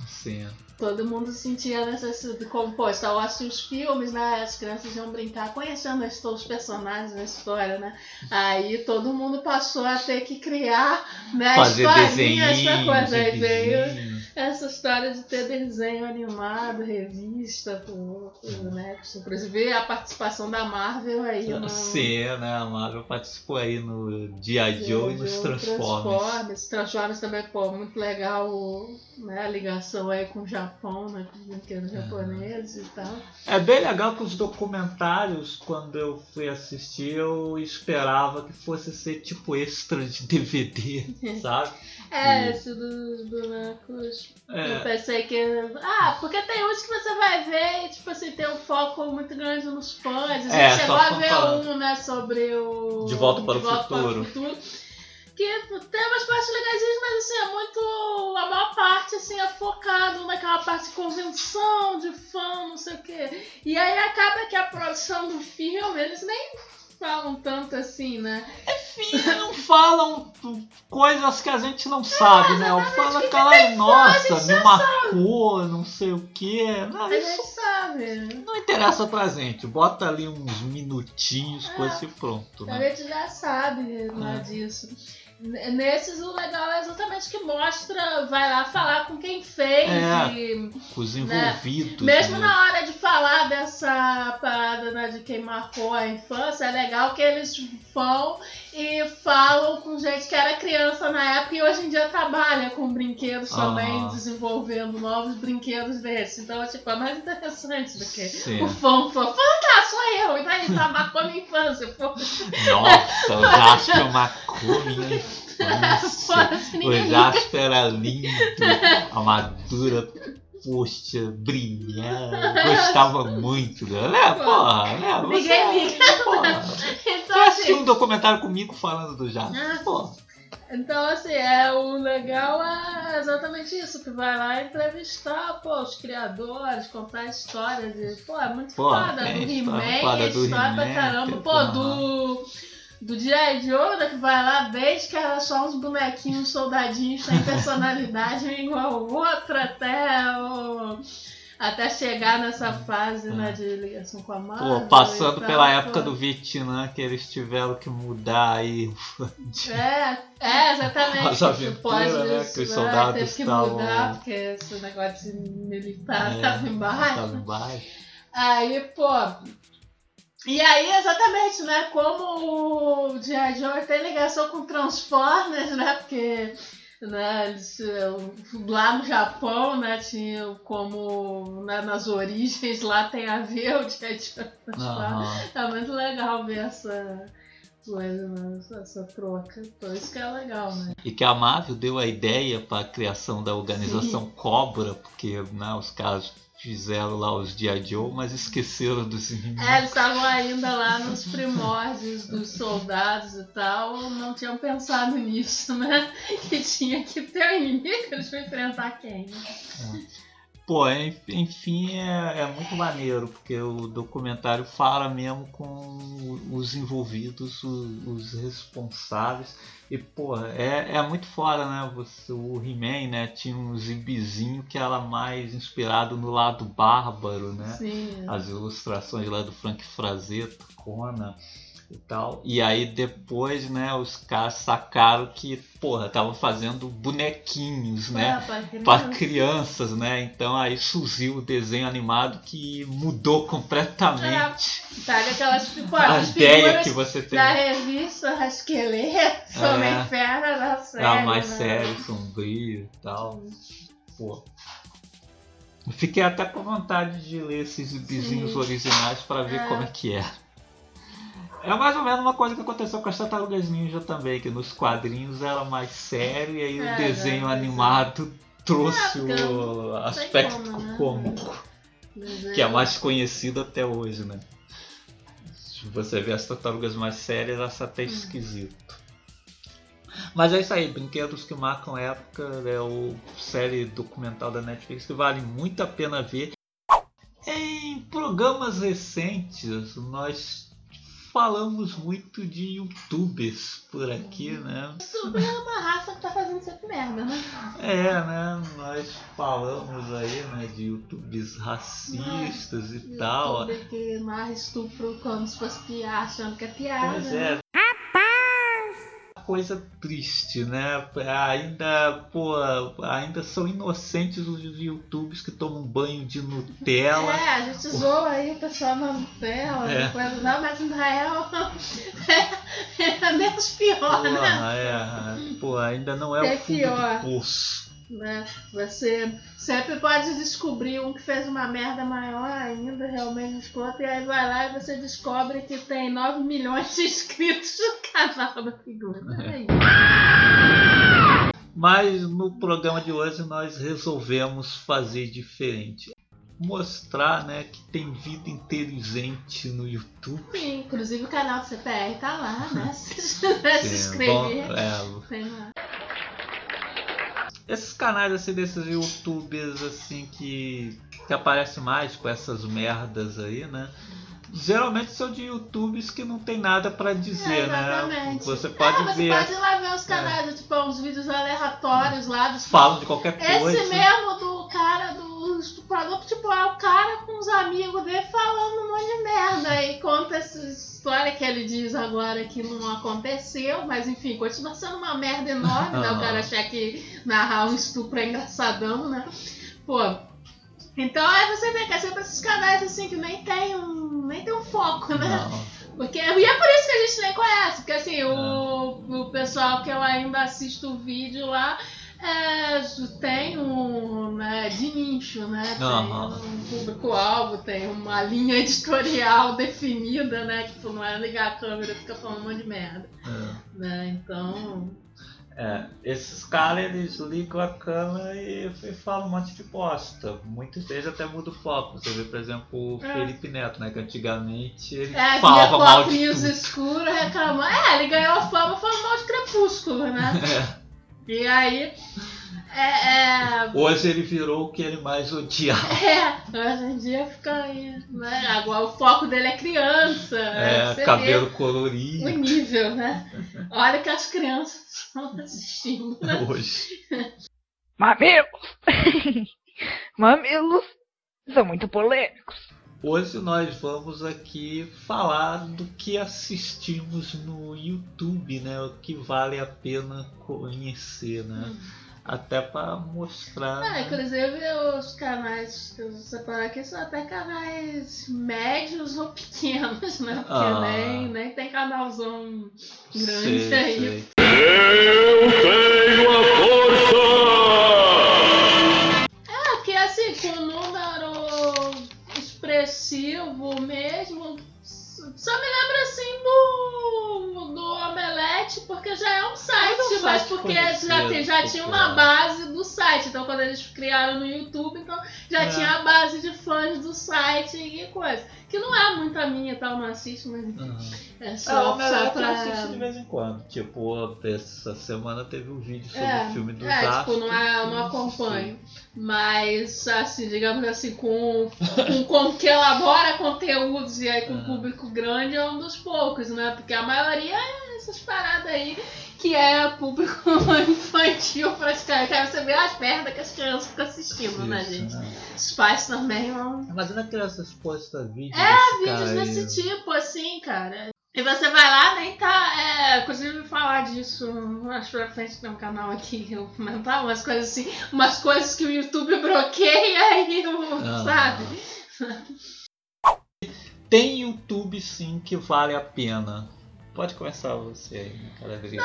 Sim. Todo mundo sentia necessidade, como, pô, Star Wars tinha os filmes, né? As crianças iam brincar conhecendo os personagens da história, né? Aí todo mundo passou a ter que criar, né, Fazer historinhas pra desenho, coisa. Aí veio. Essa história de ter desenho animado, revista, com os bonecos. Inclusive a participação da Marvel aí no. Sim, né? A Marvel participou aí no G.I. Joe e nos Transformers. Transformers. Transformers também, pô, muito legal né, a ligação aí com o Japão, né? Com os brinquedos japoneses e tal. É bem legal que os documentários, quando eu fui assistir, eu esperava que fosse ser tipo extra de DVD, sabe? É, E- esse dos bonecos Eu É, pensei que. Ah, porque tem uns que você vai ver e, tipo assim, tem um foco muito grande nos fãs. A gente É, chegou a ver um, né, sobre o. De Volta para o Volta Futuro. Futuro, Que tem umas partes legais, mas assim, é muito. A maior parte, assim, é focado naquela parte de convenção, de fã, não sei o quê. E aí acaba que a produção do filme, eles nem falam tanto assim, né? enfim, não falam coisas que a gente não sabe, né? Ou fala aquela, nossa, me marcou, não sei o que. Não, A isso sabe. não interessa pra gente. Bota ali uns minutinhos, É. coisa e pronto, A né? gente já sabe lá É. disso. Nesses, o legal é exatamente que mostra, vai lá falar com quem fez. É. e Com os envolvidos. mesmo né? na hora de falar dessa parada né, de quem marcou a infância, é legal que eles vão e falam com gente que era criança na época e hoje em dia trabalha com brinquedos também, Aham. desenvolvendo novos brinquedos desses. Então, tipo, é mais interessante do que Sim. o fã falou, tá, sou eu, e daí tá marcou minha infância. Pô, Nossa, o Jasper marcou minha infância. O Jasper era lindo, a madura, poxa, brilhava. Gostava muito dela. É, porra, né? Você, Ninguém liga. porra. Então, assim, um documentário comigo falando do Jasper? Ah. Pô, então, assim, é, o legal é exatamente isso, que vai lá entrevistar, pô, os criadores, contar a história de. Pô, é muito Pô, foda. tem Do história He-Man, foda é história pra caramba. Pô, do. Do G.I. Joe, né, que vai lá desde que era só uns bonequinhos, soldadinhos sem personalidade, um igual o outro, até o. Até chegar nessa fase né, de ligação com a Marvel. É. pô, passando tal, pela pô. época do Vietnã, que eles tiveram que mudar aí. É, é, exatamente. As aventuras, né, que os é, soldados teve que estavam- mudar, porque esse negócio de militar É, tava embaixo. Tava embaixo. Aí, pô. E aí, exatamente, né? Como o G.I. Joe tem ligação com Transformers, né? Porque né, eh, lá no Japão, né, tinha como né, nas origens lá tem a ver o G.I. Joe Transformers. É muito legal ver essa coisa, né? essa troca. Então isso que é legal, né? E que a Marvel deu a ideia para a criação da organização Cobra, porque né, os caras fizeram lá os G.I. Joe, mas esqueceram dos inimigos. É, eles estavam ainda lá nos primórdios dos soldados e tal, não tinham pensado nisso, né? Que tinha que ter um inimigo, eles vão enfrentar quem? né? Pô, en- enfim, é, é muito maneiro, porque o documentário fala mesmo com os envolvidos, o- os, responsáveis. E, pô, é, é muito foda, né? Você, o He-Man, né? Tinha um zibizinho que era mais inspirado no lado bárbaro, né? Sim. as ilustrações lá do Frank Frazetta, Conan e tal. E aí depois, né, os caras sacaram que, porra, estavam fazendo bonequinhos, né? Ah, pra criança. Para crianças, né? Então aí surgiu o desenho animado que mudou completamente Pega aquelas pô, a ideia que você tem. da revista Rasqueleto, É. Homem-Ferro da série. Era mais né? sério, sombrio e tal. Pô. Fiquei até com vontade de ler esses vizinhos originais para ver É. como é que é. É mais ou menos uma coisa que aconteceu com as Tartarugas Ninja também, que nos quadrinhos era mais sério e aí É, o desenho né, animado trouxe porque o aspecto como, né? cômico, que é mais conhecido até hoje, né? Se você vê as tartarugas mais sérias, acha até esquisito. Mas é isso aí, brinquedos que marcam época, é o série documental da Netflix que vale muito a pena ver. Em programas recentes, nós falamos muito de youtubers por aqui, né? Isso é uma raça que tá fazendo sempre merda, né? É, né? Nós falamos aí, né, de youtubers racistas e tal. Youtuber que narra estupro como se fosse piada, achando que é piada. Pois é. Coisa triste, né? Ainda, pô, ainda são inocentes os youtubers que tomam banho de Nutella. É, a gente zoa aí o pessoal na Nutella, É. não, mas na real é menos pior, né? Porra, é, pô, ainda não é, É o fundo pior. do poço. Né? Você sempre pode descobrir um que fez uma merda maior ainda, realmente escroto, e aí vai lá e você descobre que tem 9 milhões de inscritos no canal da figura. É. Mas no programa de hoje nós resolvemos fazer diferente. Mostrar né, que tem vida inteligente no YouTube. Sim, inclusive o canal do CPR tá lá, né? Se quiser se inscrever. bom, é, tem lá. Esses canais assim desses youtubers assim que, que aparecem mais com essas merdas aí, né? Geralmente são de youtubers que não tem nada pra dizer, É, né? Você pode é, você ver, É. pode ir lá ver os canais, tipo, uns vídeos aleatórios lá dos falam de qualquer coisa. Esse mesmo do cara do estuprador, tipo, é o cara com os amigos dele falando um monte de merda e conta essa história que ele diz agora que não aconteceu, mas enfim, continua sendo uma merda enorme, né? O cara achar que narrar um estupro é engraçadão, né? Pô. Então aí você vê que é sempre esses canais assim que nem tem um, nem tem um foco, né? Não. Porque, e é por isso que a gente nem conhece, porque assim, o, o pessoal que eu ainda assisto o vídeo lá é, tem um né, de nicho, né? Tem Aham. um público-alvo, tem uma linha editorial definida, né? Tipo, não é ligar a câmera e ficar falando um monte de merda. É. Né? Então. É, esses caras eles ligam a câmera e, e falam um monte de bosta. Muitas vezes até muda o foco. Você vê, por exemplo, o É. Felipe Neto, né? Que antigamente ele É, falava mal de tudo. reclamando. É, ele ganhou a fama falando mal de crepúsculo, né? E aí. É, é, Hoje ele virou o que ele mais odiava. É, hoje em dia fica aí, né? Agora o foco dele é criança. né? É, Você cabelo vê o colorido nível, né? Olha que as crianças estão assistindo, né? hoje. Mamilos! Mamilos são muito polêmicos. Hoje nós vamos aqui falar do que assistimos no YouTube, né? O que vale a pena conhecer, né? Até para mostrar. Ah, inclusive os canais que eu vou separar aqui são até canais médios ou pequenos, né? Porque Ah. nem, nem tem canalzão grande Sei, aí. sei. É, expressivo mesmo, só me lembra assim Omelete, porque já é um site, Mas é um mas site porque conhecido, já, tem, já tinha uma popular. base do site. Então quando eles criaram no YouTube, então já É. tinha a base de fãs do site e coisa. Que não é muito a minha, tá? Eu não assisto, mas Aham. é Ah, só, o só Omelete eu pra. assisto de vez em quando. Tipo, essa semana teve um vídeo sobre É, o filme dos é, astros. tipo, não, é, eu não acompanho. Mas, assim, digamos assim, com, com, com que elabora conteúdos e aí com Ah. público grande é um dos poucos, né? Porque a maioria é essas paradas aí que é público infantil praticamente. Aí você vê as merdas que as crianças ficam assistindo, né, Isso, gente? né? Os pais também vão. Imagina crianças postas vídeos. É, vídeos cara desse tipo, assim, cara. E você vai lá, nem tá. É, inclusive falar disso mais pra frente tem um canal aqui que eu comentar umas coisas assim, umas coisas que o YouTube bloqueia e eu, Ah. sabe? Tem YouTube sim que vale a pena. Pode começar você aí, cara. Eu tenho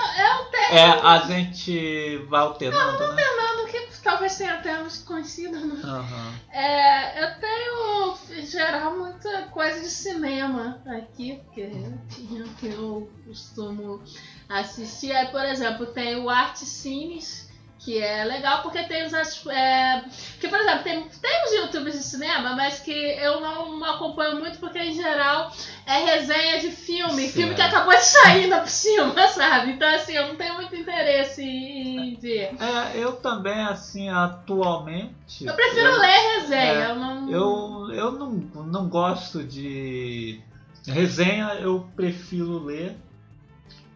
É, a gente vai alternando, né? nada que talvez tenha uns conhecidos, né? Aham. É, eu tenho, em geral, muita coisa de cinema aqui, porque tinha que eu costumo assistir. Aí, por exemplo, tem o Arte Cines, que é legal porque tem os. É, que, por exemplo, tem, tem os youtubers de cinema, mas que eu não acompanho muito porque, em geral, é resenha de filme, filme que Certo. acabou de sair ainda por cima, sabe? Então, assim, eu não tenho muito interesse em ver. É, eu também, assim, atualmente. Eu prefiro eu, ler resenha, é, eu não. Eu, eu não, não gosto de. Resenha eu prefiro ler.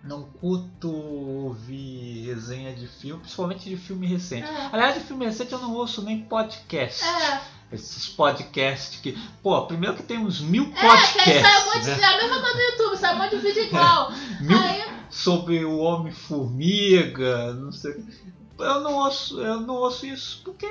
Não curto ouvir resenha de filme, principalmente de filme recente. É. Aliás, de filme recente eu não ouço nem podcast. É, Esses podcasts que. Pô, primeiro que tem uns mil é, que aí sai um podcasts monte de. né? É a mesma coisa do YouTube, sai um monte de vídeo igual. Mil Aí, sobre o Homem-Formiga, não sei. Eu não ouço, eu não ouço isso porque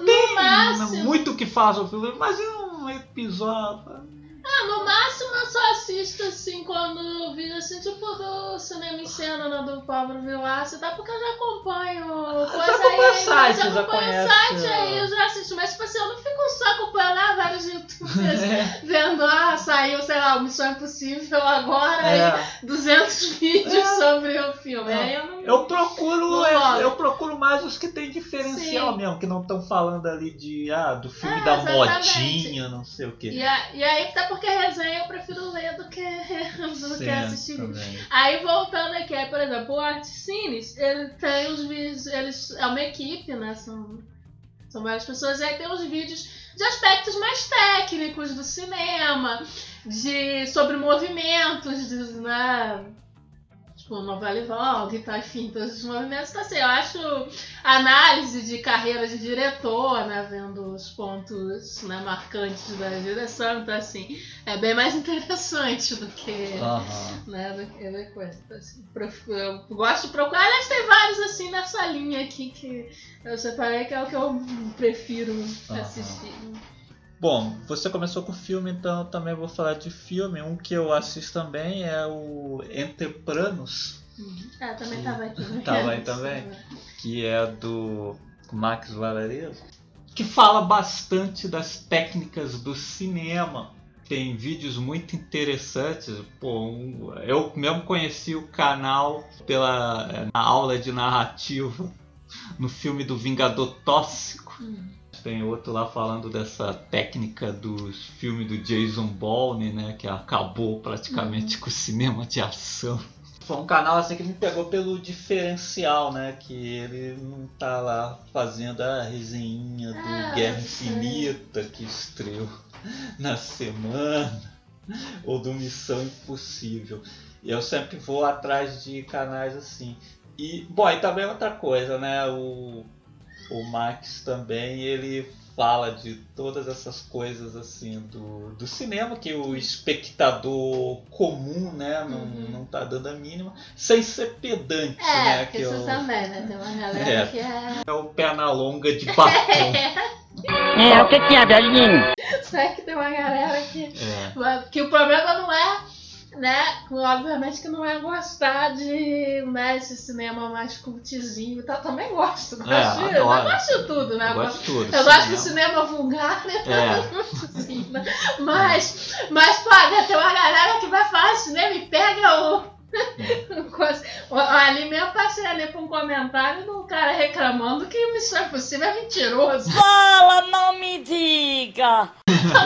no máximo. muito que faz o filme, mas em um episódio. Ah, no máximo eu só assisto assim quando eu vi assim, tipo do cinema em cena né, do Pablo Vilaça, tá? Porque eu já acompanho coisa acompanha aí, site, já já acompanho o site é. aí, eu já assisto, mas tipo assim, eu não fico só acompanhando ah, vários youtubers vendo, ah, saiu, sei lá, o Missão Impossível agora É. e 200 vídeos É. sobre o filme. Aí eu não. Eu procuro, eu, rola. eu procuro mais os que tem diferencial Sim. mesmo, que não estão falando ali de ah, do filme É, da modinha, não sei o que. E, a- e aí, até porque resenha eu prefiro ler do que, do que assistir também. Aí voltando aqui, aí, por exemplo, o Articines, ele tem os vídeos, eles é uma equipe, né? São, são várias pessoas, e aí tem os vídeos de aspectos mais técnicos do cinema, de sobre movimentos, de, né? Tipo, novela e vogue e tal, enfim, todos os movimentos. Então, assim, eu acho análise de carreira de diretor, né? Vendo os pontos né, marcantes da direção, então, assim, é bem mais interessante do que Aham. né, do que ver coisa. Então, assim, prof- eu gosto de procurar. Aliás, tem vários assim nessa linha aqui que eu separei, que é o que eu prefiro Aham. assistir. Bom, você começou com filme, então eu também vou falar de filme. Um que eu assisto também é o Entrepranos, Ah, também tava aqui. né? Tava aí também? que é do Max Valerio, que fala bastante das técnicas do cinema. Tem vídeos muito interessantes. Pô, um- eu mesmo conheci o canal pela na aula de narrativa no filme do Vingador Tóxico. Hum. Tem outro lá falando dessa técnica dos filmes do Jason Bourne, né? Que acabou praticamente com o cinema de ação. Foi um canal assim que me pegou pelo diferencial, né? Que ele não tá lá fazendo a resenha do Ah, Guerra. Infinita que estreou na semana, ou do Missão Impossível. E eu sempre vou atrás de canais assim. E, bom, e também outra coisa, né? O, o Max também, ele fala de todas essas coisas assim do, do cinema que o espectador comum, né, não, Uhum. não tá dando a mínima, sem ser pedante, É, né? Que é isso o, também, né? Tem uma galera É. que é. é o perna longa de batom. É, o que que é, velhinho? Sabe que tem uma galera que. é. Que o problema não é, né? Obviamente que não é gostar de né, esse cinema mais cultizinho e tal. Também gosto. Gosto, É, de, eu gosto de tudo, né? Eu gosto de tudo. Eu gosto do cinema. vulgar, né? É. Assim, né? Mas, mas pô, né, tem uma galera que vai falar de cinema e pega o. o- Ali mesmo passei ali pra um comentário do cara reclamando que Missão Impossível é mentiroso. Fala, não me diga!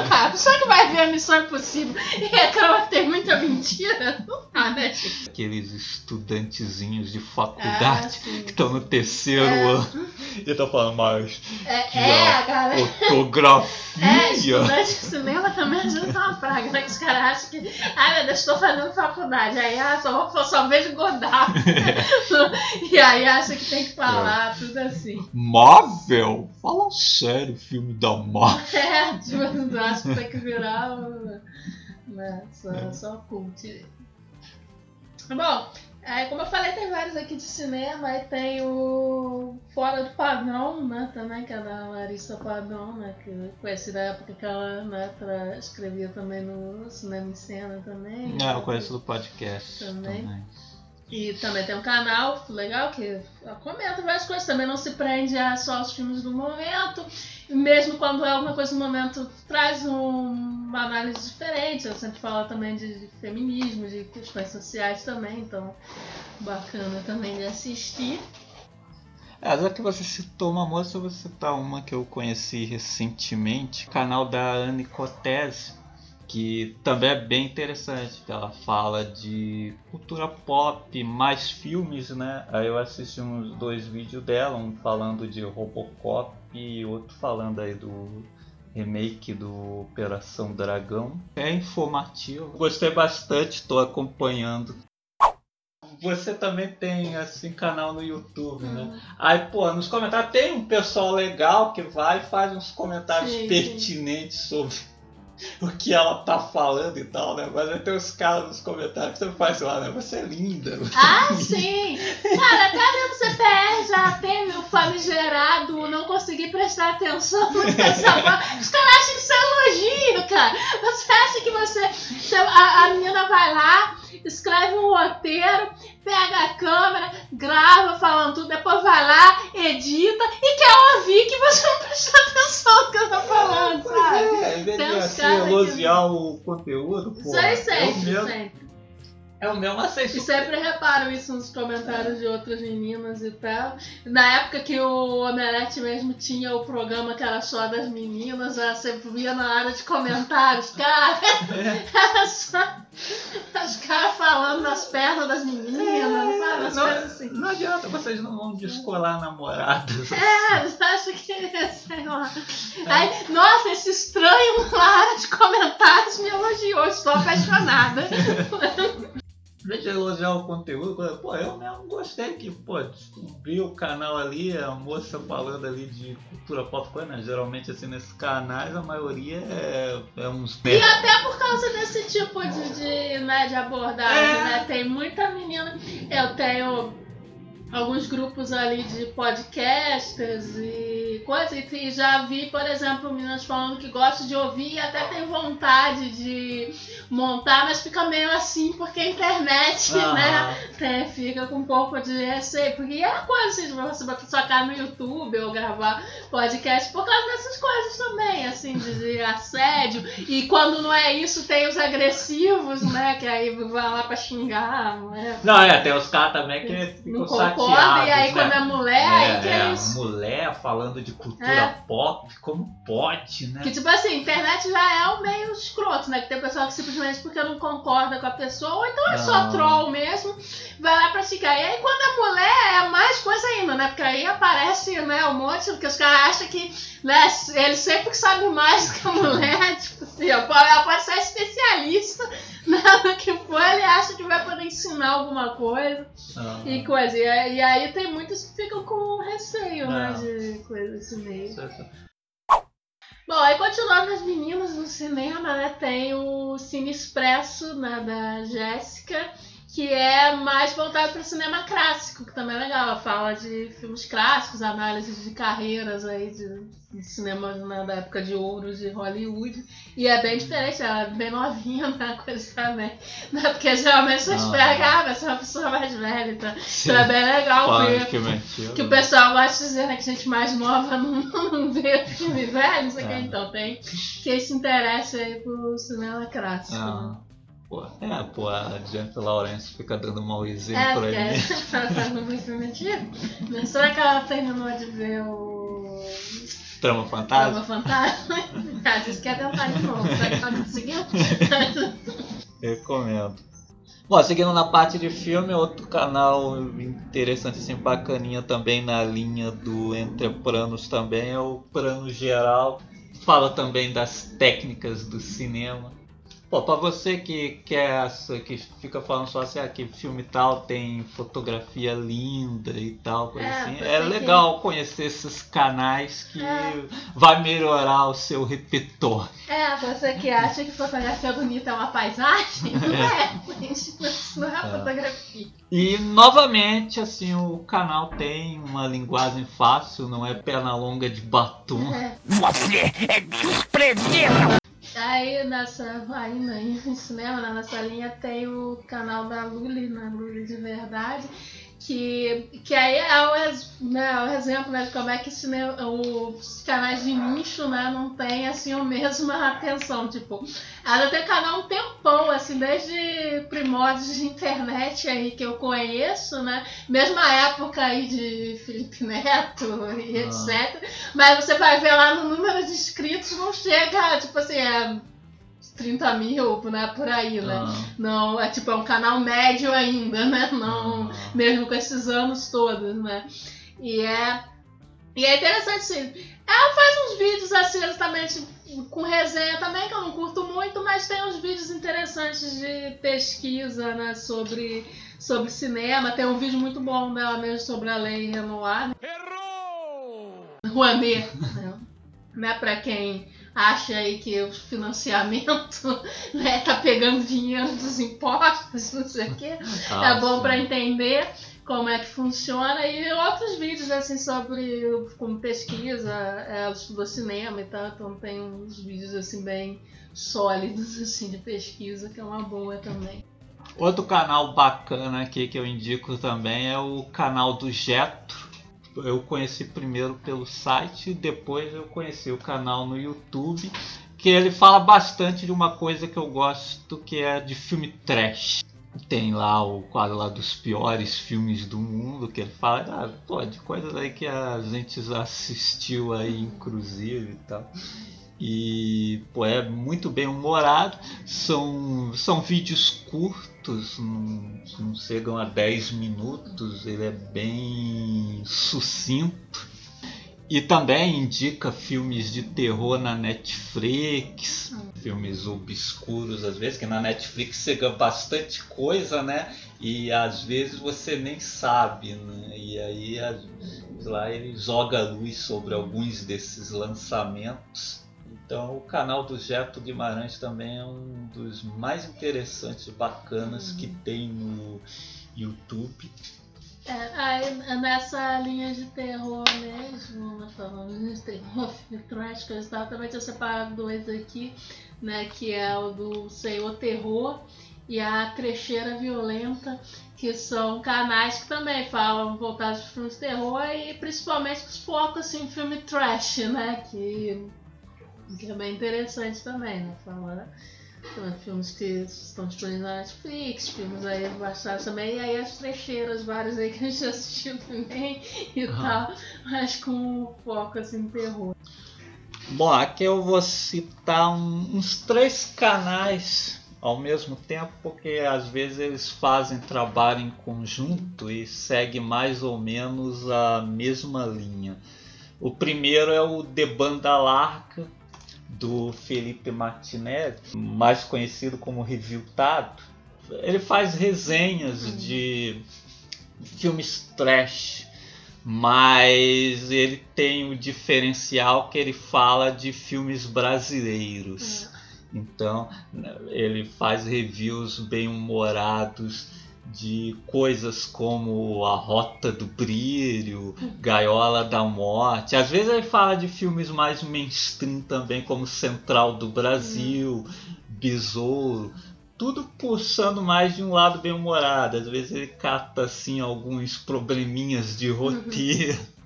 Cara, só que vai ver a Missão Impossível e reclama que tem muita mentira? Não dá, né, gente? Aqueles estudantezinhos de Ah, faculdade sim. que estão no terceiro É. ano e estão falando mais É, é, a a galera. É, fotografia. estudante de cinema também é uma praga, né? Que os caras acham que, ai meu Deus, estou fazendo faculdade. Aí, ah, só, vou- só vejo Godard. e aí acha que tem que falar, tudo assim. Marvel? Fala sério, filme da Marvel. É, tipo, acho que tem que virar. Né, só, só cult. Bom, aí, como eu falei, tem vários aqui de cinema, aí tem o Fora do Padrão, né, também, que é da Larissa Padrão, né, que eu conheci da época que ela né, tra- escrevia também no Cinema em Cena também. É, eu conheço do podcast Também. também. E também tem um canal legal que comenta várias coisas, também não se prende a só os filmes do momento. Mesmo quando é alguma coisa do momento, traz um- uma análise diferente. Eu sempre falo também de, de feminismo, de questões sociais também, então bacana também de assistir. É, já que você citou uma moça, eu vou citar uma que eu conheci recentemente, canal da Anne Cortez, que também é bem interessante, que ela fala de cultura pop, mais filmes, né? Aí eu assisti uns dois vídeos dela, um falando de Robocop e outro falando aí do remake do Operação Dragão. É informativo. Gostei bastante, estou acompanhando. Você também tem assim canal no YouTube, né? Aí, pô, nos comentários tem um pessoal legal que vai e faz uns comentários Sim, sim. pertinentes sobre o que ela tá falando e tal, né? Mas aí tem os caras nos comentários que você faz lá, né? Você é linda. Ah, sim! Cara, até dentro do CPR já teve o famigerado não conseguir prestar atenção nessa voz. Os caras acham que isso é elogio, cara. Você acha que você- a, a menina vai lá, escreve um roteiro, pega a câmera, grava falando tudo, depois vai lá, edita e quer ouvir que você não prestou atenção no que eu tô falando, sabe? É, em vez de assim, caras que- elogiar o conteúdo, pô. Isso aí é sempre, sempre. É o mesmo assessor. E sempre reparo isso nos comentários de outras meninas e tal. Na época que o Omelete mesmo tinha o programa que era só das meninas, já você via na área de comentários, cara, era só os caras falando das pernas das meninas, sabe? As não, coisas assim. não adianta, vocês não vão descolar namoradas. É, você acha que, sei lá. Aí, nossa, esse estranho na área de comentários me elogiou, estou apaixonada. Vez de elogiar o conteúdo, pô, eu mesmo gostei que, pô, descobri o canal ali, a moça falando ali de cultura pop, né? Geralmente, assim, nesses canais, a maioria é, é uns E até por causa desse tipo de, de, né, de abordagem, É. né? Tem muita menina. Eu tenho alguns grupos ali de podcasters e coisa, e já vi, por exemplo, meninas falando que gostam de ouvir e até tem vontade de montar, mas fica meio assim porque a internet, né? Tem, fica com um pouco de receio. Porque é coisa assim, de você botar sua cara no YouTube ou gravar podcast por causa dessas coisas também, assim, de, assédio. E quando não é isso, tem os agressivos, né? Que aí vai lá pra xingar, não é? Não, é, tem os caras também que ficam chateados, e aí né? quando é mulher, aí que é, é, isso. mulher falando de cultura É. pop, como pode, né? Que tipo assim, internet já é um meio escroto, né? Que tem pessoal que simplesmente porque não concorda com a pessoa, ou então é só Não. troll mesmo, vai lá pra xingar. E aí quando é mulher, é mais coisa ainda, né? Porque aí aparece, né, um monte, porque os caras acham que, né, eles sempre sabem mais do que a mulher, tipo assim, ó, ela pode ser especialista no que for, ele acha que vai poder ensinar alguma coisa Ah, e coisa. E aí, e aí tem muitos que ficam com receio, né, Não. de coisa desse meio. é- Bom, aí continuando as meninas no cinema, né? Tem o Cine Expresso, né, da Jéssica, que é mais voltado para o cinema clássico, que também é legal. Ela fala de filmes clássicos, análises de carreiras aí de, de cinema né, da época de ouro de Hollywood. E é bem diferente, ela é bem novinha na coisa também. Né? Porque geralmente você espera que ah, vai ser uma pessoa mais velha. Então, então é bem legal ver que que o pessoal gosta de dizer né, que gente mais nova não, não vê filme velho, não sei o que, É. então tem quem se interessa aí pro cinema clássico. Ah, né? Pô, é, pô, a Jennifer Lawrence fica dando mau É, exemplo porque aí. ela tá no muito mentira. Mas será que ela terminou de ver o Trama Fantasma? Fantasma? Ela disse que ia tentar de novo, será que ela conseguiu? Recomendo. Bom, seguindo na parte de filme, outro canal interessante, assim, bacaninha também na linha do Entre Pranos também é o Plano Geral. Fala também das técnicas do cinema. Pô, pra você que quer essa, que fica falando só assim, ah, que filme tal tem fotografia linda e tal, coisa É, assim, é que- legal conhecer esses canais que É. vai melhorar o seu repertório. É, você que acha que fotografia bonita é uma paisagem? Não é, gente, isso não é fotografia. E novamente, assim, o canal tem uma linguagem fácil, não é perna longa de batom. É. Você é desprezível! Aí nessa, ainda em cinema, né, nessa linha tem o canal da Luli, né, Luli de verdade, que, que aí é o, né, o exemplo né, de como é que cinema, os canais de nicho né, não tem assim a mesma atenção. Tipo, ela tem canal um tempão, assim, desde primórdios de internet aí que eu conheço, né? Mesma época aí de Felipe Neto e Ah. etc. Mas você vai ver lá no número de inscritos, não chega, tipo assim, é 30 mil, né? Por aí, né? Ah, Não, é tipo, é um canal médio ainda, né? Não, ah, mesmo com esses anos todos, né? E é, e é interessante, sim. Ela faz uns vídeos assim, exatamente com resenha também, que eu não curto muito, mas tem uns vídeos interessantes de pesquisa, né? Sobre, sobre cinema. Tem um vídeo muito bom dela mesmo sobre a lei Renoir, Errou! Rouanet, né? Pra quem acha aí que o financiamento né, tá pegando dinheiro dos impostos, não sei o quê. ah, é bom pra entender como é que funciona e outros vídeos assim sobre como pesquisa, é, ela estudou cinema e tal, então tem uns vídeos assim bem sólidos assim de pesquisa que é uma boa também. Outro canal bacana aqui que eu indico também é o canal do Jetro. Eu conheci primeiro pelo site, depois eu conheci o canal no YouTube, que ele fala bastante de uma coisa que eu gosto, que é de filme trash. Tem lá o quadro lá dos piores filmes do mundo, que ele fala, ah, pô, de coisas aí que a gente assistiu aí, inclusive e tal e pô, é muito bem humorado. São, são vídeos curtos, não, não chegam a 10 minutos, ele é bem sucinto. E também indica filmes de terror na Netflix, filmes obscuros às vezes, que na Netflix chega bastante coisa, né? E às vezes você nem sabe, né? E aí lá ele joga luz sobre alguns desses lançamentos então, o canal do Geto Guimarães também é um dos mais interessantes e bacanas que tem no YouTube. É, aí, nessa linha de terror mesmo, nós falando de terror, trash, coisa e tal, também tinha separado dois aqui, né, que é o do Senhor Terror e a Trecheira Violenta, que são canais que também falam voltados para filmes de terror e principalmente os focos assim, em filme trash, né, que que é bem interessante também, né? Falando filmes que estão disponíveis na Netflix, filmes aí baixados também, e aí as trecheiras várias aí que a gente assistiu também e uhum. tal, mas com foco assim em terror. Bom, aqui eu vou citar um, uns três canais ao mesmo tempo, porque às vezes eles fazem trabalho em conjunto e segue mais ou menos a mesma linha. O primeiro é o De Banda Larga, do Felipe Martinelli, mais conhecido como Reviltado. Ele faz resenhas uhum. de filmes trash, mas ele tem o diferencial que ele fala de filmes brasileiros. Uhum. Então, ele faz reviews bem humorados de coisas como A Rota do Brilho, Gaiola da Morte. Às vezes ele fala de filmes mais mainstream também, como Central do Brasil, Besouro. Tudo puxando mais de um lado bem humorado. Às vezes ele cata assim alguns probleminhas de roteiro.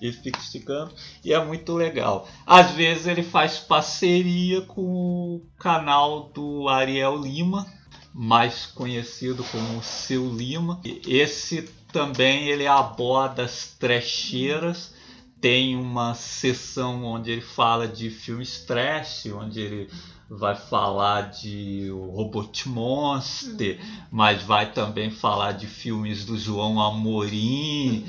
e fica esticando e é muito legal. Às vezes ele faz parceria com o canal do Ariel Lima, mais conhecido como Seu Lima. Esse também ele aborda as trecheiras. Tem uma sessão onde ele fala de filmes trash, onde ele vai falar de Robot Monster, uhum. mas vai também falar de filmes do João Amorim.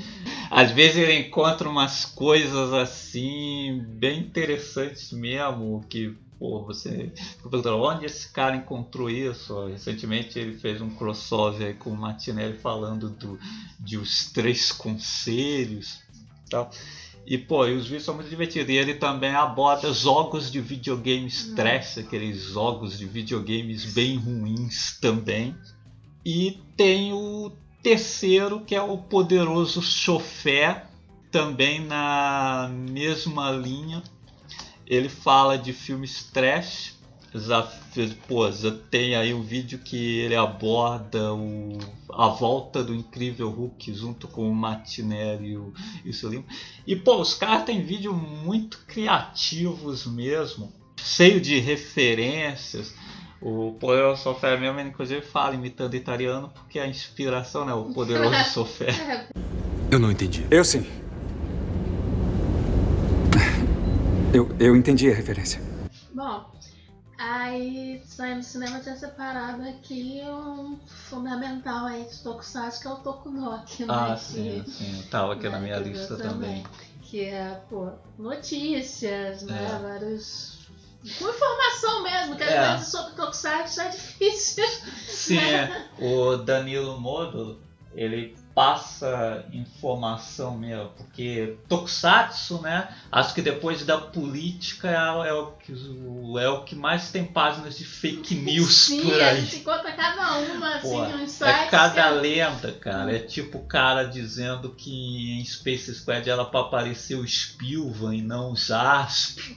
Às vezes ele encontra umas coisas assim bem interessantes mesmo, que pô, você onde esse cara encontrou isso? Recentemente ele fez um crossover com o Martinelli falando do, de os três conselhos tal. E pô, e os vídeos são muito divertidos. E ele também aborda jogos de videogames hum. trash, aqueles jogos de videogames bem ruins também. E tem o terceiro, que é o Poderoso Chofé, também na mesma linha, ele fala de filmes trash. Já, pô, já tem aí um vídeo que ele aborda o, a volta do incrível Hulk junto com o Matinelli e o, e o. E pô, os caras têm vídeos muito criativos mesmo, cheio de referências. O Poderoso Sofé mesmo, inclusive, fala imitando italiano porque a inspiração, né? O Poderoso Sofé. Eu não entendi. Eu sim. Eu, eu entendi a referência. Bom, aí saindo do cinema tinha separado aqui um fundamental aí de Tokusatsu, que é o Tokunoki, né? Ah, sim, que, sim. Tava aqui né, na minha lista também. também. Que é, pô, notícias, né? É. Vários com informação mesmo, que às é. vezes sobre Tokusatsu é difícil. Sim, é. o Danilo Módulo, ele passa informação mesmo, porque Tokusatsu, né? Acho que depois da política é, é o, que, é o que mais tem páginas de fake news Sim, por a aí. gente conta cada uma, assim, Pô, uns sites. é cada que é- lenda, cara. É tipo o cara dizendo que em Space Squad era pra aparecer o Spilvan e não o Jasper.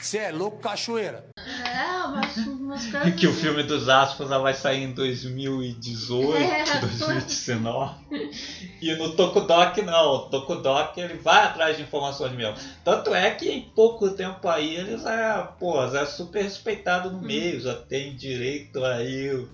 Você é louco, cachoeira. É, umas, umas coisas. que o filme dos já vai sair em 2018, É, 2019. E no Tokudok não. O Tokudok ele vai atrás de informações mesmo. Tanto é que em pouco tempo aí ele já, é, pô, já é super respeitado no meio, já tem direito aí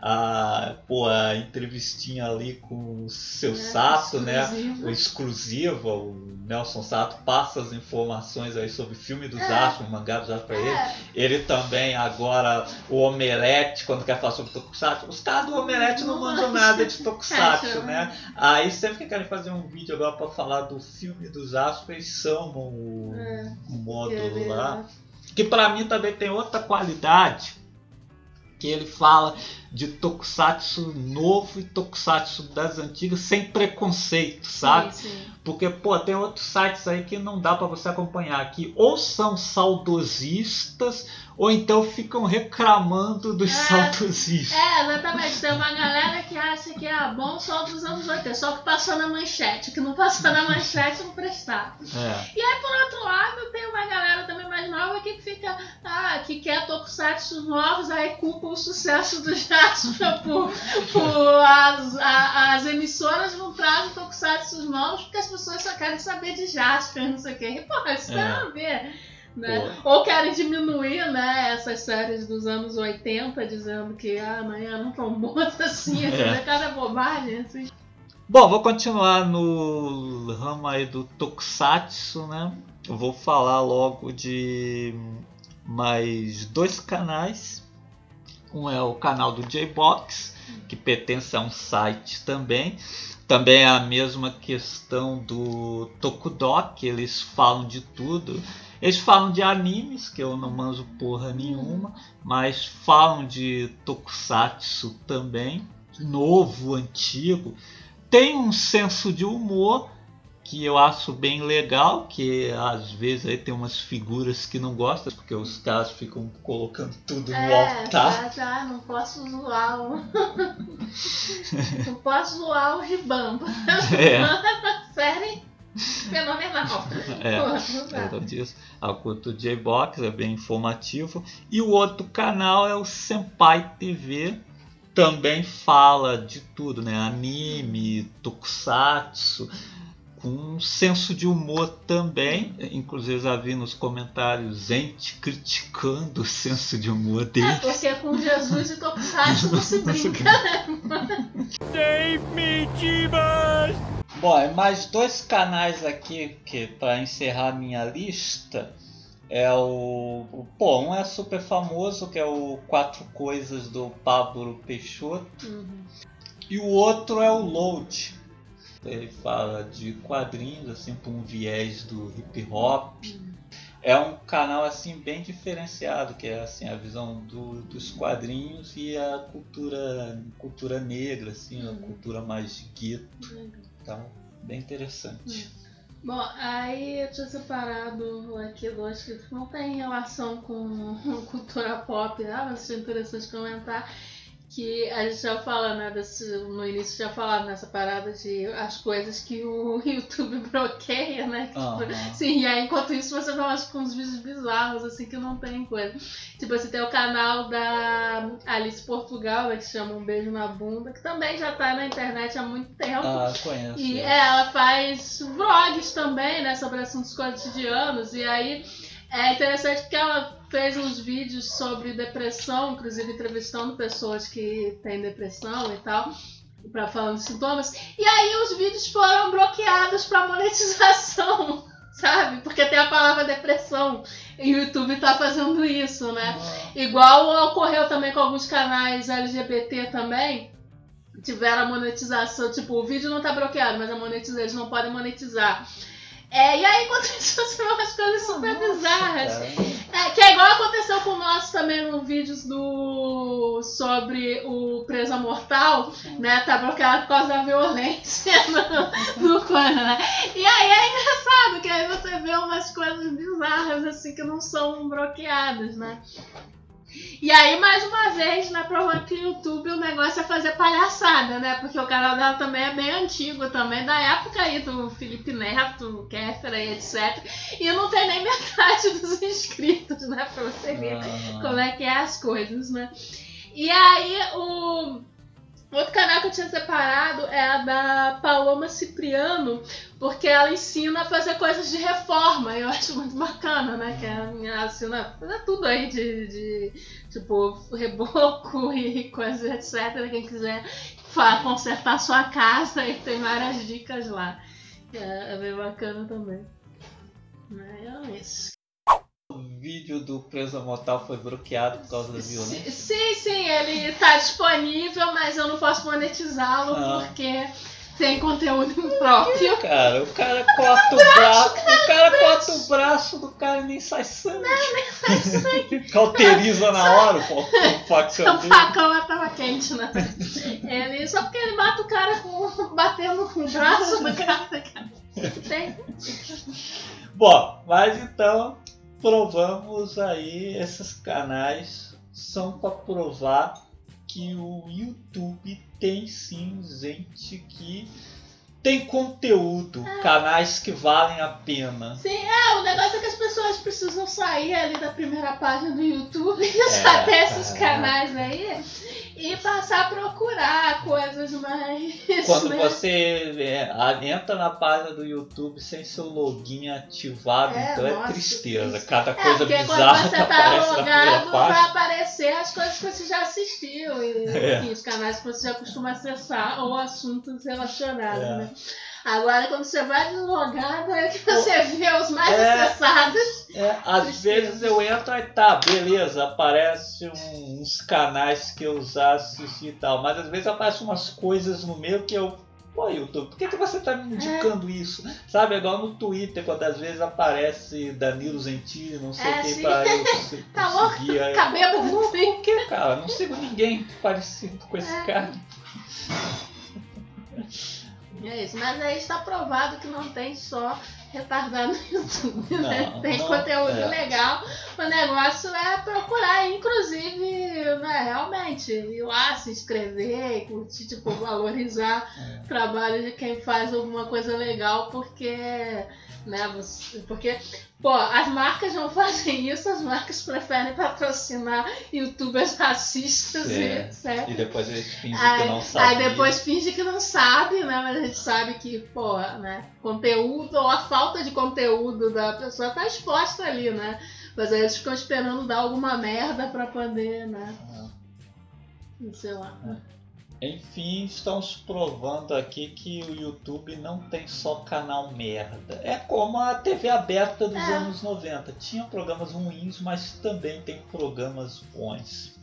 a, pô, a entrevistinha ali com o seu É, Sato, né? exclusivo. O exclusiva, o Nelson Sato passa as informações aí sobre o filme dos É. Astros, o mangá dos Astros pra ele. É, Ele também, agora, o Omelete, quando quer falar sobre Tokusatsu, os caras do Omelete não Não mandam nada de Tokusatsu, É, né? Aí sempre que querem fazer um vídeo agora pra falar do filme dos Astros, eles chamam o, É. o módulo ele- lá. Que pra mim também tem outra qualidade, que ele fala de Tokusatsu novo e Tokusatsu das antigas sem preconceito, sabe? Sim, sim. Porque, pô, tem outros sites aí que não dá pra você acompanhar, que ou são saudosistas, ou então ficam reclamando dos É. saudosistas. É, exatamente. Tem uma galera que acha que é bom só dos anos 80, só que passou na manchete. Que não passou na manchete não prestar. É. E aí, por outro lado, tem uma galera também mais nova que fica, ah, que quer tokusatsu novos, aí culpa o sucesso por as, a- as emissoras não trazem tokusatsu novos porque as pessoas só querem saber de Jasper, não sei o quê. E, pô, isso É. a ver. Né? Ou querem diminuir né, essas séries dos anos 80, dizendo que ah, amanhã não tão boas assim, É. é. cada bobagem, assim. Bom, vou continuar no ramo aí do Tokusatsu, né? Eu vou falar logo de mais dois canais. Um é o canal do J-Box, que pertence a um site também. Também é a mesma questão do Tokudok, eles falam de tudo. Eles falam de animes, que eu não manjo porra nenhuma, mas falam de Tokusatsu também, novo, antigo. Tem um senso de humor que eu acho bem legal, que às vezes aí tem umas figuras que não gostam, porque os caras ficam colocando tudo no É, altar. tá, tá, não posso zoar o. não posso zoar o Ribamba. É. Série fenomenal. É. Então disso, a culto J-Box é bem informativo. E o outro canal é o Senpai TV. Também fala de tudo, né? Anime, tokusatsu, com um senso de humor também. Inclusive já vi nos comentários gente criticando o senso de humor É, dele. porque com Jesus e Tokusatsu não se brinca, né? Bom, é mais dois canais aqui que para encerrar minha lista é o, o- pô, um é super famoso que é o Quatro Coisas do Pablo Peixoto Uhum. e o outro é o Load. Ele fala de quadrinhos assim por um viés do hip hop. É um canal assim bem diferenciado, que é assim a visão do- dos quadrinhos e a cultura cultura negra assim, a cultura mais gueto. Então, bem interessante. Bom, aí eu tinha separado aqui dois que não tem relação com cultura pop, né? mas achei interessante comentar. Que a gente já fala, né, desse, no início já falava nessa parada de as coisas que o YouTube bloqueia, né? tipo, Aham. Sim, e aí enquanto isso você vai com uns vídeos bizarros, assim, que não tem coisa. Tipo, você tem o canal da Alice Portugal, né, que se chama Um Beijo na Bunda, que também já tá na internet há muito tempo. Ah, conheço. E é, ela faz vlogs também, né, sobre assuntos cotidianos. E aí é interessante porque ela fez uns vídeos sobre depressão, inclusive entrevistando pessoas que têm depressão e tal, para falando de sintomas. E aí os vídeos foram bloqueados para monetização, sabe? Porque tem a palavra depressão. E o YouTube tá fazendo isso, né? Igual ocorreu também com alguns canais LGBT também. Tiveram a monetização, tipo, o vídeo não tá bloqueado, mas a monetização, eles não podem monetizar. É, e aí aconteceu umas coisas super bizarras. Cara, É, que é igual aconteceu com o nosso também no vídeos do. sobre o Presa Mortal, né? Tá bloqueado por causa da violência no, no coisa, né? E aí é engraçado que aí você vê umas coisas bizarras assim que não são bloqueadas, né? E aí, mais uma vez, né, provando que o YouTube o negócio é fazer palhaçada, né? Porque o canal dela também é bem antigo, também da época aí do Felipe Neto, Kéfera e etc. E não tem nem metade dos inscritos, né? Pra você ver ah, como é que é as coisas, né? E aí, o outro canal que eu tinha separado é a da Paloma Cipriano, porque ela ensina a fazer coisas de reforma. Eu acho muito bacana, né? Que ela ensina a fazer tudo aí de, de tipo, reboco e coisas, etc. Quem quiser consertar sua casa, e tem várias dicas lá. É, é bem bacana também. É isso. O vídeo do Presa Mortal foi bloqueado por causa da violência. Sim, sim, ele tá disponível, mas eu não posso monetizá-lo Ah. porque tem conteúdo próprio. Cara, o cara corta o braço, o cara corta o braço do cara e nem sai sangue. Cauteriza na hora o fa- o facão tava quente, né? Ele, só porque ele mata o cara com, batendo com o braço do cara. Tem. Bom, mas então provamos aí esses canais são para provar que o YouTube tem sim gente que tem conteúdo, canais que valem a pena. Sim, é, o negócio é que as pessoas precisam sair ali da primeira página do YouTube e É, saber esses canais aí e passar a procurar coisas mais. Quando né? você é, entra na página do YouTube sem seu login ativado, É, então é nossa, tristeza. isso. Cada É, coisa porque bizarra quando você tá logado, vai aparecer as coisas que você já assistiu e É. enfim, os canais que você já costuma acessar ou assuntos relacionados, É. né? Agora, quando você vai deslogado, é que você vê os mais É. acessados. É, às vezes eu entro e tá, beleza, aparece um- uns canais que eu já assisti e tal, mas às vezes aparecem umas coisas no meio que eu. Pô, YouTube, por que, que você tá me indicando isso? Sabe, é igual no Twitter, quando às vezes aparece Danilo Gentili, não sei É, quem, sim. pra eu Tá louco? seguir. Eu, Cabelo não tem. Por que, cara? Não sigo ninguém parecido com esse É. cara. É isso, mas aí está provado que não tem só retardado no YouTube, né? Não, Tem não, conteúdo é. legal. O negócio é procurar, inclusive, né, realmente, ir lá, se inscrever, curtir, tipo, valorizar É. o trabalho de quem faz alguma coisa legal, porque, né, porque, pô, as marcas não fazem isso, as marcas preferem patrocinar youtubers racistas e É. etc. E depois eles fingem que Aí, não sabem. aí depois finge que não sabe, né? Mas a gente sabe que, pô, né? Conteúdo ou a falta de conteúdo da pessoa tá exposta ali, né? Mas aí eles ficam esperando dar alguma merda pra poder, né? Sei lá. Enfim, estamos provando aqui que o YouTube não tem só canal merda. É como a TV aberta dos É. anos 90. Tinha programas ruins, mas também tem programas bons.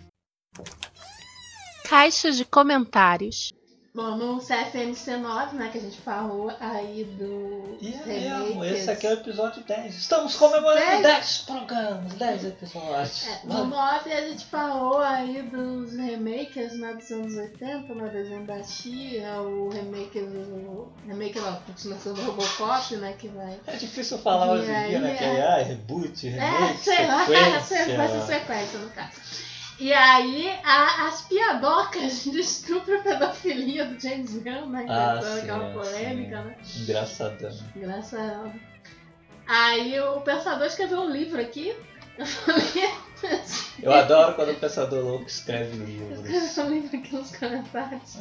Caixa de comentários. Bom, no CFMC9, né, que a gente falou aí do. E é mesmo, esse aqui é o episódio 10. Estamos comemorando Dez? 10 programas, 10 episódios. É, no 9 a gente falou aí dos remakes né, dos anos 80, né, desenho da Tia, o remake do. Remake não, continuação do Robocop, né? Que vai. É difícil falar hoje em dia, né? Que é. é ah, reboot, remake, É, sei lá, sequência. vai ser sequência no caso. E aí, a- as piadocas de estupro e pedofilia do James Gunn, né? Ah, sim, aquela é, polêmica, sim. né? Engraçadão. Engraçado. Aí o pensador escreveu um livro aqui. Eu falei, Eu adoro quando o pensador louco escreve livros. um livro aqui nos comentários.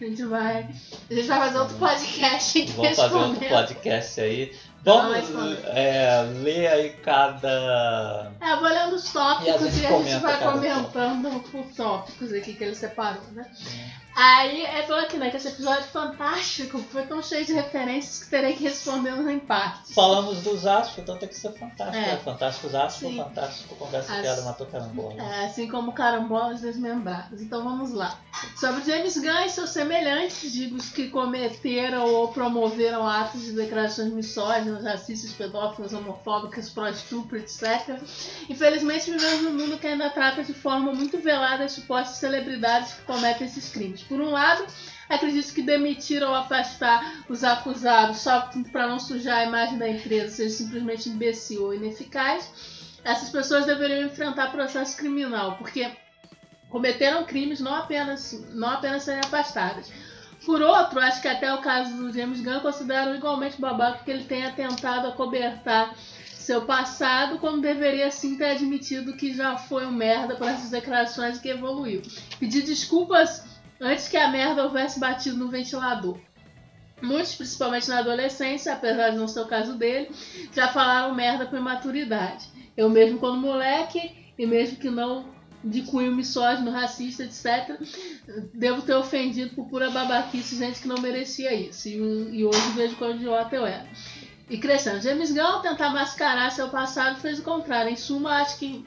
A gente vai. A gente vai fazer outro podcast aqui Vamos fazer outro podcast aí. Vamos é, ler aí cada. É, eu vou olhando os E a tópicos gente e a gente vai comentando os tópicos aqui que ele separou, né? Aí é falou aqui, né, que esse episódio fantástico foi tão cheio de referências que terei que respondê-los em partes. Falamos dos astros, então tem que ser fantástico. É. É. Fantástico os astros, Sim. fantástico conversa As- piada, matou carambola. É, assim como carambolas desmembradas. Então vamos lá. Sobre James Gunn e seus semelhantes, digo os que cometeram ou promoveram atos de declarações misóginas racistas, pedófilas, homofóbicas, pró-estupro, etc. Infelizmente, vivemos num mundo que ainda trata de forma muito velada as supostas celebridades que cometem esses crimes. Por um lado, acredito que demitir ou afastar os acusados só para não sujar a imagem da empresa seja simplesmente imbecil ou ineficaz. Essas pessoas deveriam enfrentar processo criminal, porque cometeram crimes não apenas, não apenas serem afastadas. Por outro, acho que até o caso do James Gunn considero igualmente babaca que ele tenha tentado acobertar seu passado quando deveria sim ter admitido que já foi um merda por essas declarações e que evoluiu. Pedir desculpas antes que a merda houvesse batido no ventilador. Muitos, principalmente na adolescência, apesar de não ser o caso dele, já falaram merda por imaturidade. Eu mesmo quando moleque, e mesmo que não de cunho misógino, racista, etc., devo ter ofendido por pura babaquice gente que não merecia isso. E, e hoje vejo quão idiota eu era. E crescendo. James Gunn, tentar mascarar seu passado, fez o contrário. Em suma, acho que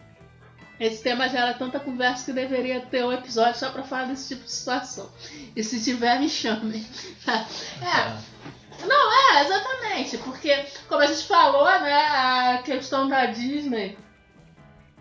esse tema gera tanta conversa que deveria ter um episódio só pra falar desse tipo de situação. E se tiver, me chamem. É. Não, é, exatamente. Porque, como a gente falou, né, a questão da Disney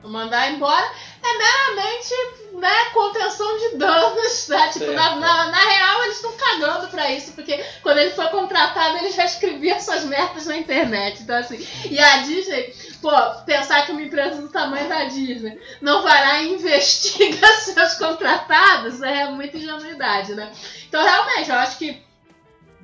mandar embora é meramente né, contenção de danos, né? Tipo, na, na, na, real eles estão cagando pra isso, porque quando ele foi contratado ele já escrevia essas merdas na internet. Então assim, e a Disney, pô, pensar que uma empresa do tamanho da Disney não vai lá e investiga seus contratados é muita ingenuidade, né? Então realmente, eu acho que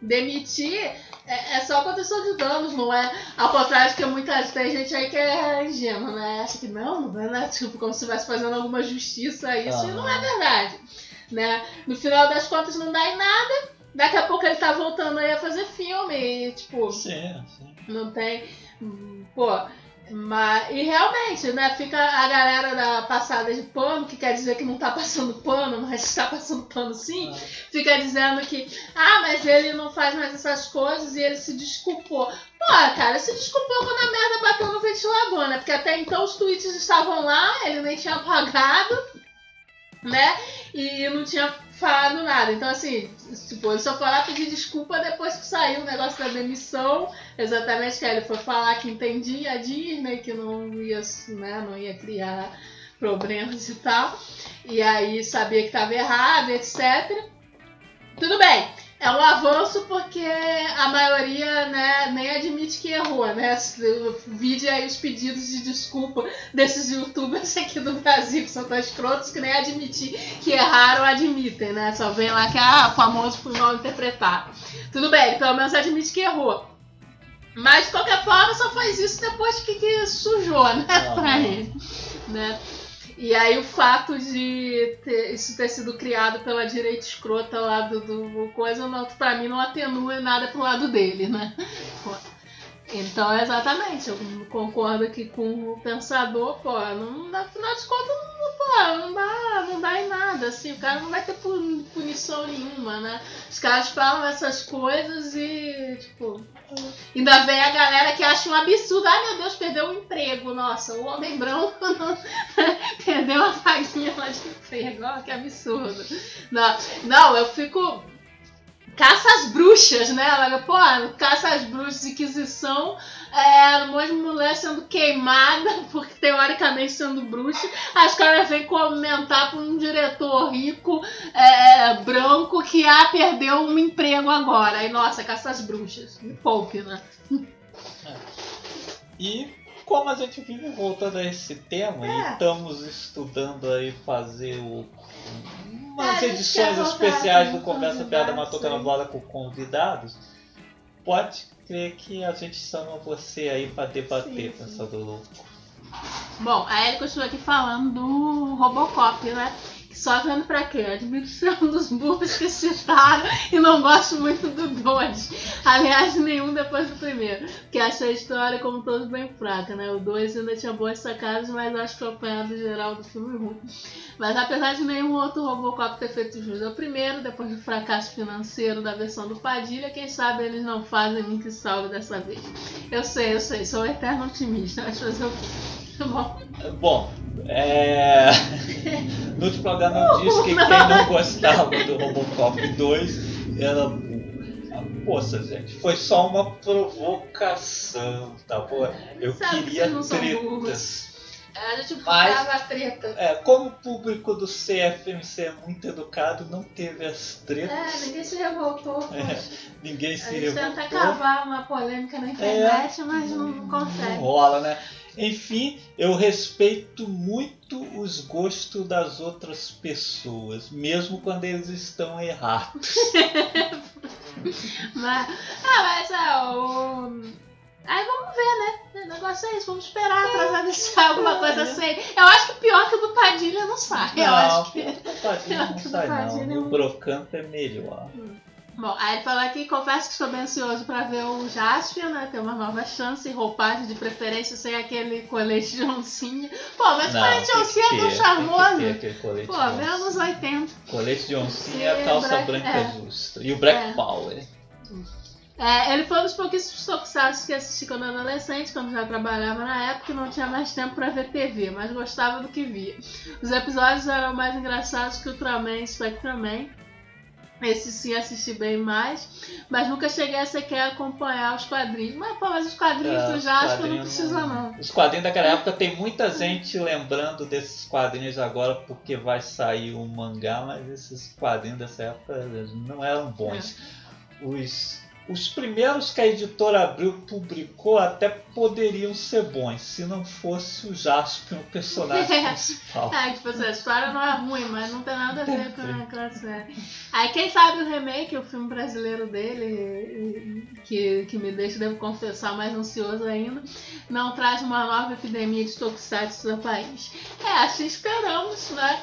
demitir é, é só contenção de danos, não é? Ao contrário de que muitas tem gente aí que é ingênua, né? Acha que não, não é né? tipo, como se estivesse fazendo alguma justiça a isso, e não é verdade. Né? No final das contas não dá em nada, daqui a pouco ele tá voltando aí a fazer filme, e, tipo. Sim, sim. Não tem. Pô, mas, e realmente, né, fica a galera da passada de pano, que quer dizer que não tá passando pano, mas está passando pano sim, ah. fica dizendo que, ah, mas ele não faz mais essas coisas e ele se desculpou. Pô, cara, se desculpou quando a merda bateu no ventilador, né? Porque até então os tweets estavam lá, ele nem tinha apagado, né? E não tinha falado nada. Então, assim, tipo, ele só foi lá pedir desculpa depois que saiu o negócio da demissão. Exatamente que ele foi falar que entendia a Disney, que não ia, né, não ia criar problemas e tal. E aí sabia que estava errado, etc. Tudo bem. É um avanço porque a maioria né, nem admite que errou, né? Vide aí os pedidos de desculpa desses youtubers aqui do Brasil, que são tão escrotos que nem admitir que erraram admitem, né? Só vem lá que ah, famoso por mal interpretado. Tudo bem, pelo menos admite que errou. Mas de qualquer forma só faz isso depois que, que sujou, né? Pra ele. Né? E aí o fato de ter, isso ter sido criado pela direita escrota lá do, do coisa, não, pra mim não atenua nada pro lado dele, né? Então, exatamente, eu concordo aqui com o pensador, pô, não, afinal de contas, não, pô, não dá, não dá em nada, assim, o cara não vai ter punição nenhuma, né? Os caras falam essas coisas e, tipo, ainda vem a galera que acha um absurdo, ai meu Deus, perdeu o emprego, nossa, o homem branco perdeu a vaguinha lá de emprego, ó, que absurdo. Não, não, eu fico caça às bruxas, né? Ela, pô, caça às bruxas, Inquisição, é, um monte de mulher sendo queimada, porque teoricamente sendo bruxa. As caras vêm comentar pra um diretor rico, é, branco, que ah, perdeu um emprego agora. Aí, nossa, caça às bruxas. Me poupe, né? É. E como a gente vive voltando a esse tema é. e estamos estudando aí fazer o umas é, edições especiais do Conversa Piada Matoca na Bola com convidados, pode crer que a gente chama você aí para debater, sim, pensador louco. Bom, a Ellie continua aqui falando do Robocop, né? Só vendo pra quê? Admissão dos burros que citaram e não gosto muito do 2. Aliás, nenhum depois do primeiro. Porque achei a história, como todos, bem fraca, né? O 2 ainda tinha boas sacadas, mas acho que o apanhado geral do filme é ruim. Mas apesar de nenhum outro Robocop ter feito jus ao primeiro, depois do fracasso financeiro da versão do Padilha, quem sabe eles não fazem muito salve dessa vez. Eu sei, eu sei, sou um eterno otimista, mas fazer o quê? Bom. Bom, é... no último programa eu disse que quem não gostava do Robocop 2 era. Poxa, gente, foi só uma provocação, tá bom? Eu Sabe que queria não burros. tretas. A gente Mas- buscava a treta. É, como o público do CFMC é muito educado, não teve as tretas. É, ninguém se revoltou. É. Ninguém A se gente tenta revoltou. cavar uma polêmica na internet, mas não, não Não consegue. rola, né? Enfim, eu respeito muito os gostos das outras pessoas, mesmo quando eles estão errados. Mas, ah, mas é, o... Aí vamos ver, né? O negócio é isso, vamos esperar pra saber se sai alguma coisa séria. Eu acho que o pior que o do Padilha não sai. Eu Não, acho que. o Padilha não Tudo sai não. O Brocanto é melhor. Bom, aí ele falou aqui, confesso que estou bem ansioso pra ver o Jaspion, né? Ter uma nova chance, roupagem de preferência sem aquele colete de oncinha. Pô, mas o colete de oncinha é tão charmoso. Colete Pô, anos 80. Colete de oncinha e calça Black- branca é. justa. E o Black É. Power. É, ele foi um dos pouquíssimos tokusatsu que assisti quando era adolescente, quando já trabalhava na época e não tinha mais tempo pra ver TV, mas gostava do que via. Os episódios eram mais engraçados que Ultraman e Spectraman. Esse sim assisti bem mais, mas nunca cheguei a sequer acompanhar os quadrinhos. Mas, pô, mas os quadrinhos É, do os Jasper não quadrinhos precisa não. Os quadrinhos daquela época tem muita gente lembrando desses quadrinhos agora porque vai sair um mangá, mas esses quadrinhos dessa época não eram bons. É. Os, os primeiros que a editora Abril publicou até poderiam ser bons, se não fosse o Jasper, o personagem principal. É, tipo assim, a história não é ruim, mas não tem nada a ver com aquela série. Aí quem sabe o remake, o filme brasileiro dele, que, que me deixa, devo confessar, mais ansioso ainda, não traz uma nova epidemia de tokusatsu no país. É, assim esperamos, né?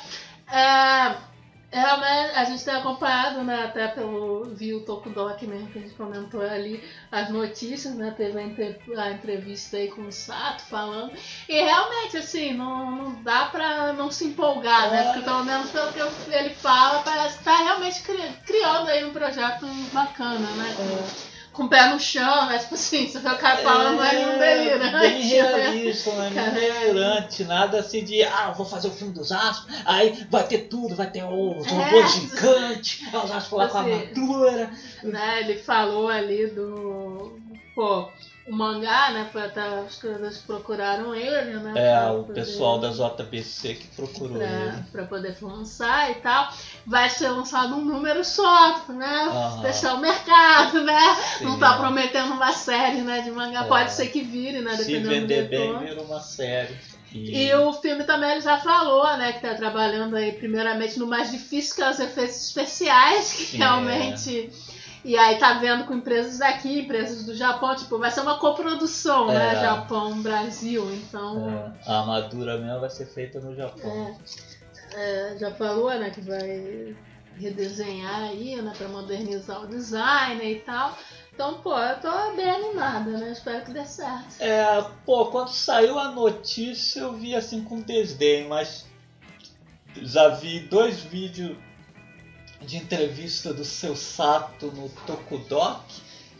É, Realmente, a gente tem acompanhado, né, até pelo vi o Tokudok mesmo, que a gente comentou ali, as notícias, né, teve a, a entrevista aí com o Sato falando, e realmente, assim, não, não dá pra não se empolgar, né, porque pelo menos pelo que ele fala, parece que tá realmente cri- criando aí um projeto bacana, né, com, com o pé no chão, né, tipo assim, você vê o cara falando, é um delirante, Bem né? realista, é Cara. delirante, nada assim de ah, vou fazer o filme dos Astros, aí vai ter tudo, vai ter os É. robôs gigantes, aí os Astros lá com a Assim, armadura. né, ele falou ali do. Pô, o mangá, né? Foi até caras que procuraram ele, né? É, o poder- pessoal da JBC que procurou Pra, ele. pra poder lançar e tal. Vai ser lançado um número só, né? Aham. Deixar o mercado, né? Não Sim, tá é. prometendo uma série, né? De mangá. É. Pode ser que vire, né? Se Dependendo vender do bem, vira uma série. E, E o filme também ele já falou, né, que tá trabalhando aí primeiramente no mais difícil, que é os efeitos especiais, que Sim, realmente. E aí tá vendo com empresas daqui, empresas do Japão, tipo, vai ser uma coprodução, né? É. Japão, Brasil, então. é, a armadura mesmo vai ser feita no Japão. é, já falou, né, que vai redesenhar aí, né, pra modernizar o design e tal. Então, pô, eu tô bem animada, né? Espero que dê certo. É, pô, quando saiu a notícia eu vi assim com desdém, mas já vi dois vídeos de entrevista do seu Sato no Tokudok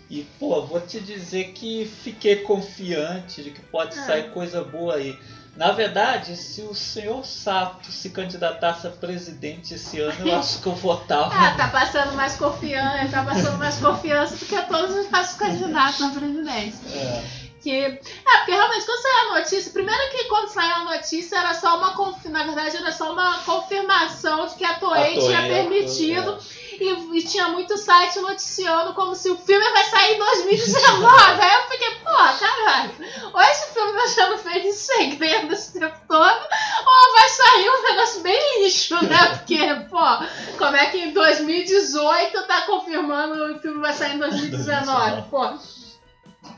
e, pô, vou te dizer que fiquei confiante de que pode É. sair coisa boa aí. Na verdade, se o senhor Sato se candidatasse a presidente esse ano, eu acho que eu votava. Ah, tá passando mais confiança, tá passando mais confiança do que todos os nossos candidatos na presidência. É, Que, é, porque realmente quando saiu a notícia, primeiro que quando saiu a notícia era só uma na verdade era só uma confirmação de que a Toei A Toei, tinha permitido Toei, e, e tinha muito site noticiando como se o filme vai sair em 2019. Aí eu fiquei, porra, caralho, ou esse filme tá sendo feito em segredo esse tempo todo, ou vai sair um negócio bem lixo, né? Porque, pô, como é que em 2018 tá confirmando o filme vai sair em 2019? Pô.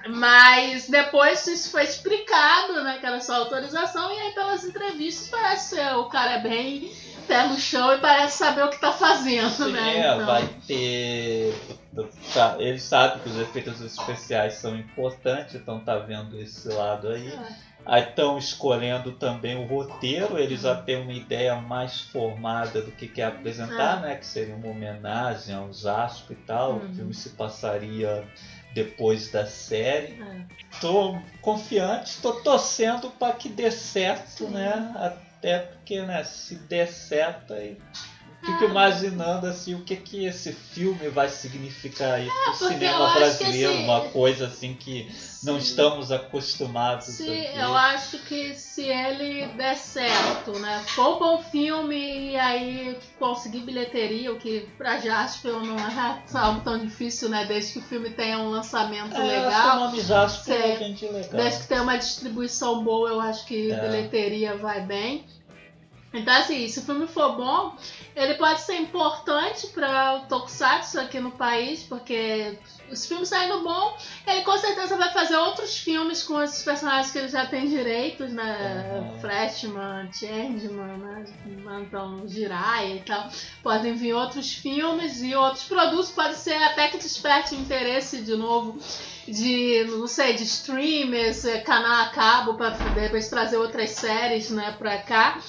Mas depois isso foi explicado, né? Que era só autorização, e aí pelas entrevistas parece ser o cara é bem pé no chão e parece saber o que tá fazendo, né? é, Então, vai ter. tá, Ele sabe que os efeitos especiais são importantes, então tá vendo esse lado aí. é. Aí estão escolhendo também o roteiro, eles já têm uma ideia mais formada do que quer apresentar, né? Que seria uma homenagem aos Asp e tal. Uhum. O filme se passaria depois da série. é. Tô confiante, tô torcendo para que dê certo, né? Até porque, né, se der certo aí fico imaginando assim o que que esse filme vai significar aí pro eu cinema brasileiro, uma coisa assim que não Sim. estamos acostumados ver. eu acho que se ele der certo, né? For um bom filme e aí conseguir bilheteria, o que pra Jasper não é algo tão difícil, né? Desde que o filme tenha um lançamento É, acho que o legal. nome Jasper é Sim. gente legal. Desde que tenha uma distribuição boa, eu acho que É. bilheteria vai bem. Então, assim, se o filme for bom, ele pode ser importante para o Tokusatsu aqui no país, porque os filmes saindo bom, ele com certeza vai fazer outros filmes com esses personagens que ele já tem direitos, né? Uhum. Flashman, Changeman, né? Então, Jiraiya e tal. Podem vir outros filmes e outros produtos, pode ser até que desperte interesse de novo de, não sei, de streamers, eh, canal a cabo, para de repente trazer outras séries, né, pra cá.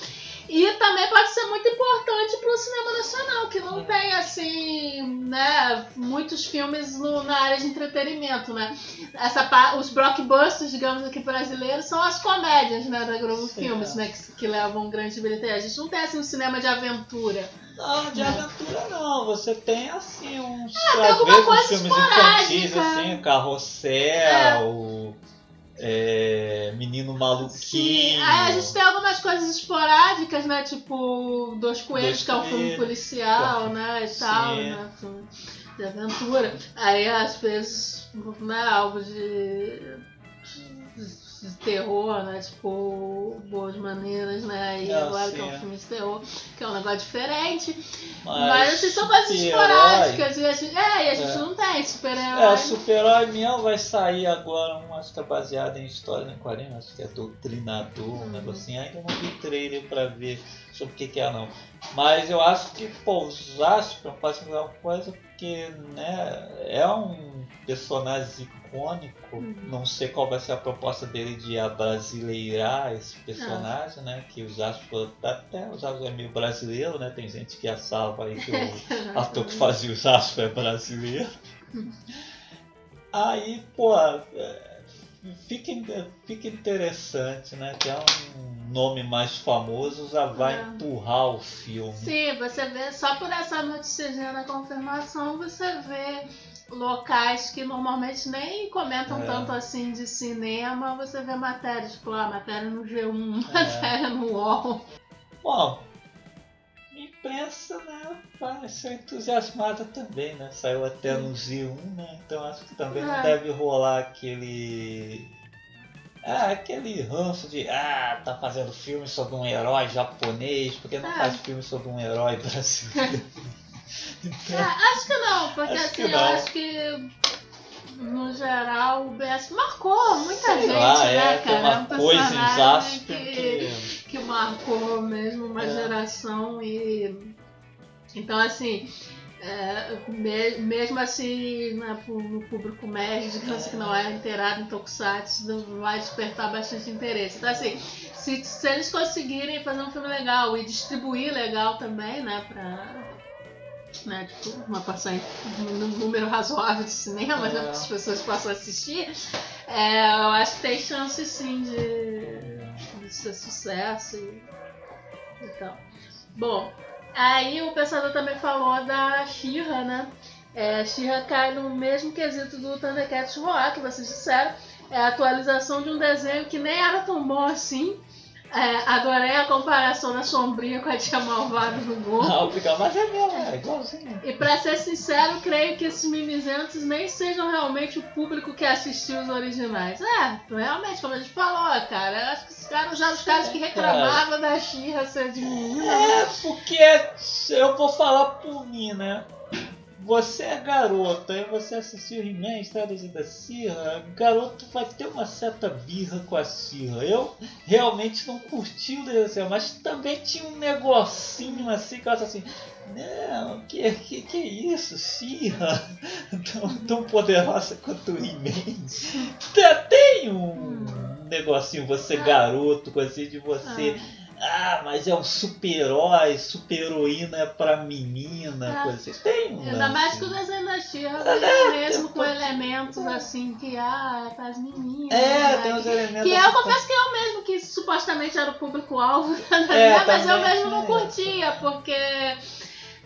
E também pode ser muito importante pro cinema nacional, que não tem, assim, né, muitos filmes no- na área de entretenimento, né. Essa, os blockbusters, digamos aqui, brasileiros, são as comédias, né, da Globo Sim, Filmes, é. né, que, que levam grande bilheteria. A gente não tem, assim, um cinema de aventura. Não, de aventura não. Você tem assim uns. tem às alguma coisa filmes infantis, assim, Carrossel, é, Menino Sim, Maluquinho. aí a gente tem algumas coisas esporádicas, né? Tipo, Dois Coelhos, Dois que é um filme policial, né? E tal, Sim. né? Filme de aventura. Aí às vezes, né, algo de, de terror, né? Tipo, Boas Maneiras, né? E Ah, agora sim, que é um filme de terror, que é um negócio diferente. Mas, Mas, assim, são coisas super-herói- esporádicas. E a gente, é, e a gente É. não tem É, super-herói. super-herói mesmo vai sair agora, um, acho que é baseado em história em quadrinho, acho que é Doutrinador, um Uhum. negocinho. Ainda não vi trailer pra ver sobre o que, que é não. Mas eu acho que, pô, os Jasper pode ser uma coisa porque, né, é um personagem icônico. Uhum. Não sei qual vai ser a proposta dele de abrasileirar esse personagem, né? Que o Jasper, até o Jasper é meio brasileiro, né? Tem gente que achava aí que o ator que fazia o Jasper é brasileiro. Aí, pô, é, fica, fica interessante, né? Que é um nome mais famoso, já vai É. empurrar o filme. Sim, você vê, só por essa notícia na confirmação, você vê locais que normalmente nem comentam É. tanto assim de cinema, você vê matérias, tipo, ah, matéria no G1, É. matéria no UOL. Bom, a imprensa, né, pareceu entusiasmada também, né? Saiu até no Z1, né? Então acho que também não É. deve rolar aquele. Ah, aquele ranço de ah, tá fazendo filme sobre um herói japonês, porque não É. faz filme sobre um herói brasileiro. É, acho que não, porque Acho assim, que eu não. acho que no geral o BS marcou muita sei gente, lá, né, é, cara? É um personagem que, que. que marcou mesmo uma É. geração e então assim é, me- mesmo assim né, no público médio digamos que não é inteirado em Tokusatsu vai despertar bastante interesse então assim se, se eles conseguirem fazer um filme legal e distribuir legal também né pra né, tipo, uma passar em um número razoável de cinema, né, É. que as pessoas possam assistir, é, eu acho que tem chance sim de, de ser sucesso e, e tal. Bom, aí o pensador também falou da She-Ra, né? É, a She-Ra cai no mesmo quesito do Thundercats Roar, que vocês disseram. É a atualização de um desenho que nem era tão bom assim. É, adorei a comparação da sombrinha com a tia malvada no gol. Ah, obrigado, mas é mesmo, é igualzinho. E pra ser sincero, creio que esses mimizentos nem sejam realmente o público que assistiu os originais. É, realmente, como a gente falou, cara, eu acho que esses caras já os caras que reclamavam da Xirra ser de menina. É, porque eu vou falar por mim, né? Você é garota e você assistiu He-Man, Histórias da Sirra, garoto vai ter uma certa birra com a Sirra. Eu realmente não curti o desenho, mas também tinha um negocinho assim que eu acho assim, não, que, que, que isso, Sirra? Tão, tão poderosa quanto o He-Man. Tem- Tem um negocinho, você garoto, coisa assim, de você. Ah, mas é um super-herói, super-heroína é pra menina, Ah. coisa assim. Tem um Ainda mais que o desenho da Xirra É, vem mesmo com elementos assim que, ah, é pras meninas. É, né? tem uns elementos. Que eu assim, confesso que eu mesmo, que supostamente era o público-alvo, É, mas eu mesmo não tinha curtia, porque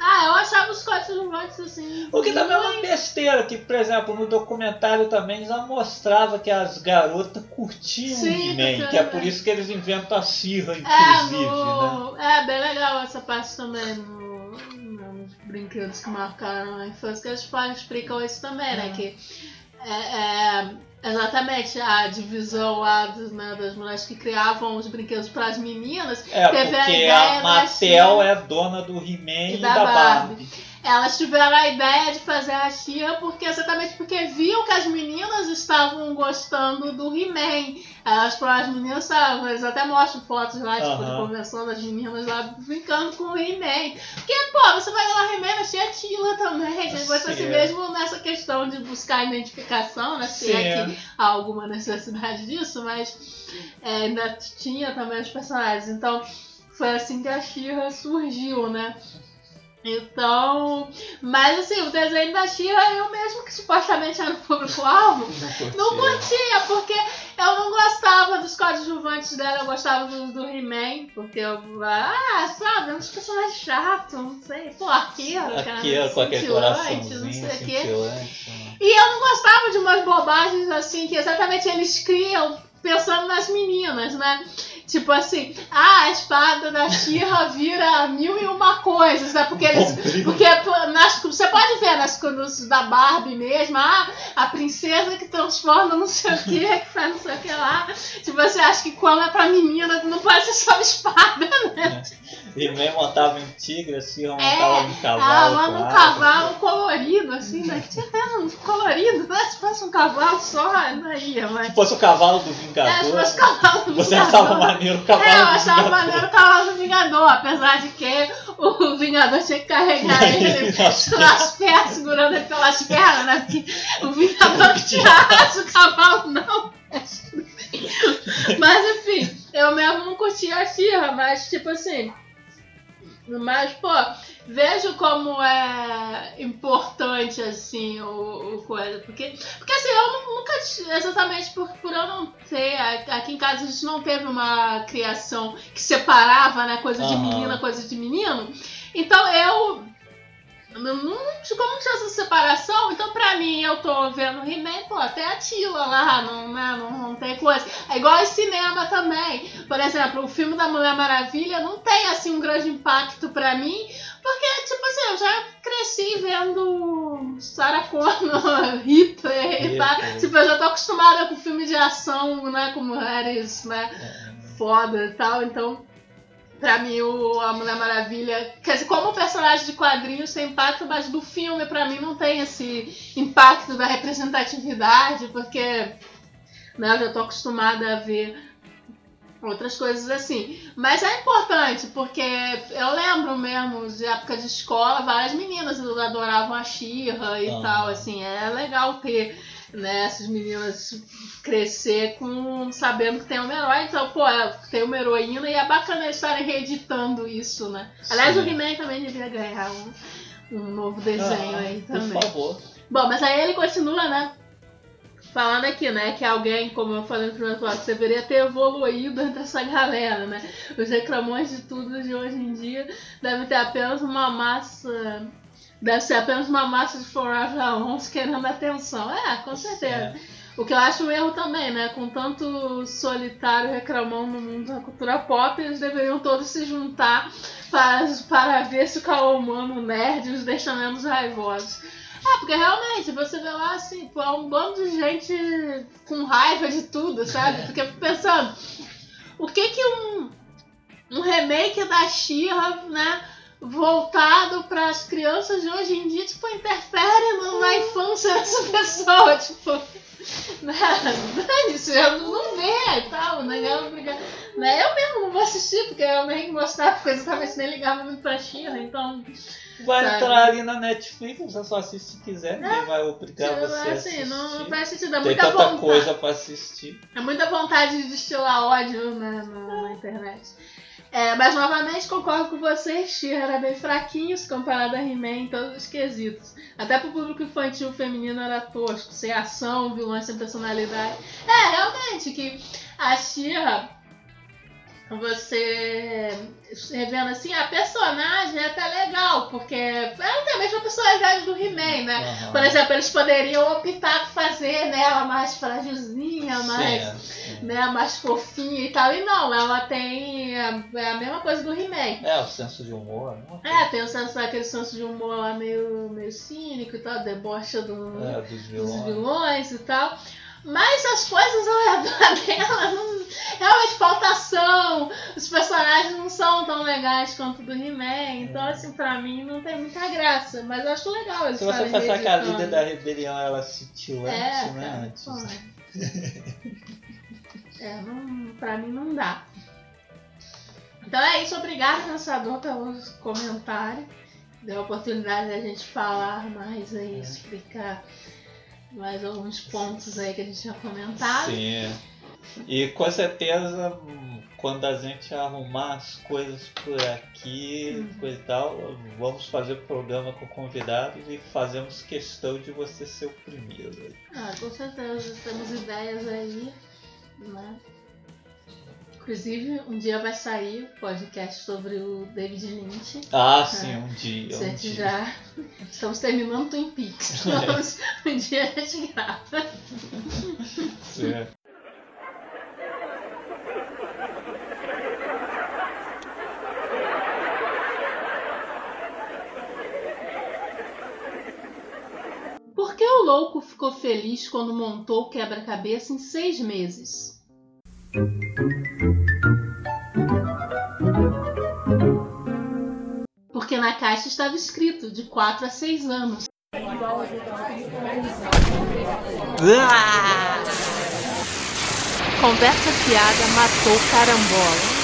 Ah, eu achava os coadjuvantes assim. O que também é uma besteira, que, por exemplo, no documentário também já mostrava que as garotas curtiam Sim, o He-Man, porque- que é por isso que eles inventam a Sirra, É, inclusive, né? no... é, bem legal essa parte também no... nos brinquedos que marcaram a infância, que eles falam, explicam isso também, né? Que é, é, exatamente a divisão lá dos, né, das mulheres que criavam os brinquedos para as meninas, É, Teve a porque ideia a Mattel é dona do He-Man e e da da Barbie. Barbie. Elas tiveram a ideia de fazer a Xia porque exatamente porque viam que as meninas estavam gostando do He-Man. Elas as meninas, sabe, eles até mostram fotos lá, tipo, de convenção das meninas lá brincando com o He-Man. Porque, pô, você vai lá He-Man, achei a Tila também. Você assim Sim. mesmo nessa questão de buscar identificação, né? Se é que há alguma necessidade disso, mas é, ainda tinha também os personagens. Então, foi assim que a She-Ra surgiu, né? Então, mas assim, o desenho da She-Ra, eu mesmo que supostamente era o público-alvo, não curtia, porque eu não gostava dos coadjuvantes dela, eu gostava do, do He-Man, porque eu, ah, sabe, é uns personagens chatos, não sei, pô, arqueiro, cara, é com aquele não sei o quê. E eu não gostava de umas bobagens assim, que exatamente eles criam pensando nas meninas, né? Tipo assim, ah, a espada da Xirra vira mil e uma coisas, né? Porque eles. Porque nas, você pode ver nas nos da Barbie mesmo, ah, a princesa que transforma não sei o que, que faz não sei o que lá. Tipo, você acha que quando é pra menina não pode ser só espada, né? He-Man montava em tigre, assim, É, montava em Ah, cavalo. com num asa. cavalo colorido, assim, né? Que tinha um colorido, né? Se fosse um cavalo só, não ia, mas. Se fosse o cavalo do É, se Vingador, fosse cavalo do você Vingador. achava maneiro o cavalo É, eu do achava Vingador. maneiro o cavalo do Vingador, apesar de que o Vingador tinha que carregar ele nas pernas, segurando ele pelas pernas, né? Porque o Vingador que tinha o cavalo não. Mas enfim, eu mesmo não curti a Xirra, mas tipo assim. Mas, pô, vejo como é importante, assim, o, o coisa. Porque, porque assim, eu nu- nunca, exatamente por, por eu não ter, aqui em casa a gente não teve uma criação que separava, né, coisa de Aham. menina, coisa de menino. Então eu, não, como tinha essa separação, então pra mim eu tô vendo He-Man, pô, até a Tila lá, não, né, não, não tem coisa. É igual em cinema também. Por exemplo, o filme da Mulher Maravilha não tem assim um grande impacto pra mim, porque, tipo assim, eu já cresci vendo Sarah Connor, Hitler tal. Hitler. Tipo, eu já tô acostumada com filme de ação, né, com mulheres, né, foda e tal, então. Pra mim, o, a Mulher Maravilha. Quer dizer, como personagem de quadrinhos tem impacto, mas do filme, pra mim, não tem esse impacto da representatividade, porque né, eu já tô acostumada a ver outras coisas assim. Mas é importante, porque eu lembro mesmo de época de escola, várias meninas adoravam a Xirra e Ah. tal, assim, é legal ter né, essas meninas crescer com sabendo que tem uma herói, então, pô, é, tem uma heroína e é bacana eles estarem reeditando isso, né? Aliás, Sim. o He-Man também devia ganhar um, um novo desenho Ah, aí Por também. favor. Bom, mas aí ele continua, né? Falando aqui, né, que alguém, como eu falei no primeiro bloco, deveria ter evoluído entre essa galera, né? Os reclamões de tudo de hoje em dia devem ter apenas uma massa. Deve ser apenas uma massa de Forever Alone querendo atenção. É, com certeza. O que eu acho um erro também, né? Com tanto solitário reclamão no mundo da cultura pop, eles deveriam todos se juntar para, para ver se o calor humano nerd os deixa menos raivosos. É, porque realmente, você vê lá assim, é um bando de gente com raiva de tudo, sabe? Porque pensando, o que que um, um remake da She-Ra, né, voltado para as crianças de hoje em dia, tipo, interfere na infância dessa pessoa, tipo... Né? Dane-se, eu não vê e tal, né? Eu, né? eu mesmo não vou assistir, porque eu nem gostava, porque exatamente nem ligava muito pra She-Ra, então... Vai Sabe? entrar ali na Netflix, você só assiste se quiser, ninguém vai obrigar você a assim, assistir. não, não faz sentido, é Tem muita tanta vontade. coisa pra assistir. É muita vontade de destilar ódio né, na, na internet. É, mas novamente concordo com você, She-Ra era bem fraquinho se comparado a He-Man em todos os quesitos. Até pro público infantil feminino era tosco, sem ação, vilões sem personalidade. É, realmente, que a She-Ra você revendo assim, a personagem é até legal, porque ela tem a mesma personalidade do He-Man, né? Aham. Por exemplo, eles poderiam optar por fazer né, ela mais frágilzinha, mais, sim. né, mais fofinha e tal. E não, ela tem a, é a mesma coisa do He-Man. É, o senso de humor. né? É, tem o senso, aquele senso de humor lá meio, meio cínico e tal, debocha do, É, dos dos vilões. vilões e tal. Mas as coisas ao redor dela, não, realmente falta ação. Os personagens não são tão legais quanto do He-Man. Então, assim, pra mim não tem muita graça. Mas eu acho legal eles Se você pensar que a líder da rebelião ela se tilante, É, né? Antes. É, não, pra mim não dá. Então é isso, obrigada, pensador, pelo comentário. Deu a oportunidade da gente falar mais É. aí, explicar mais alguns pontos aí que a gente tinha comentado. Sim. E com certeza, quando a gente arrumar as coisas por aqui, Uhum. coisa e tal, vamos fazer o programa com convidados e fazemos questão de você ser o primeiro. Ah, com certeza, temos ideias aí, né? Inclusive, um dia vai sair o podcast sobre o David Lynch. Ah, sim, um dia. Um gente dia. já estamos terminando Twin Peaks. É. Vamos, um dia a gente grava. Sim. Por que o louco ficou feliz quando montou o quebra-cabeça em seis meses? Na caixa estava escrito de 4 a 6 anos. Conversa fiada matou carambola.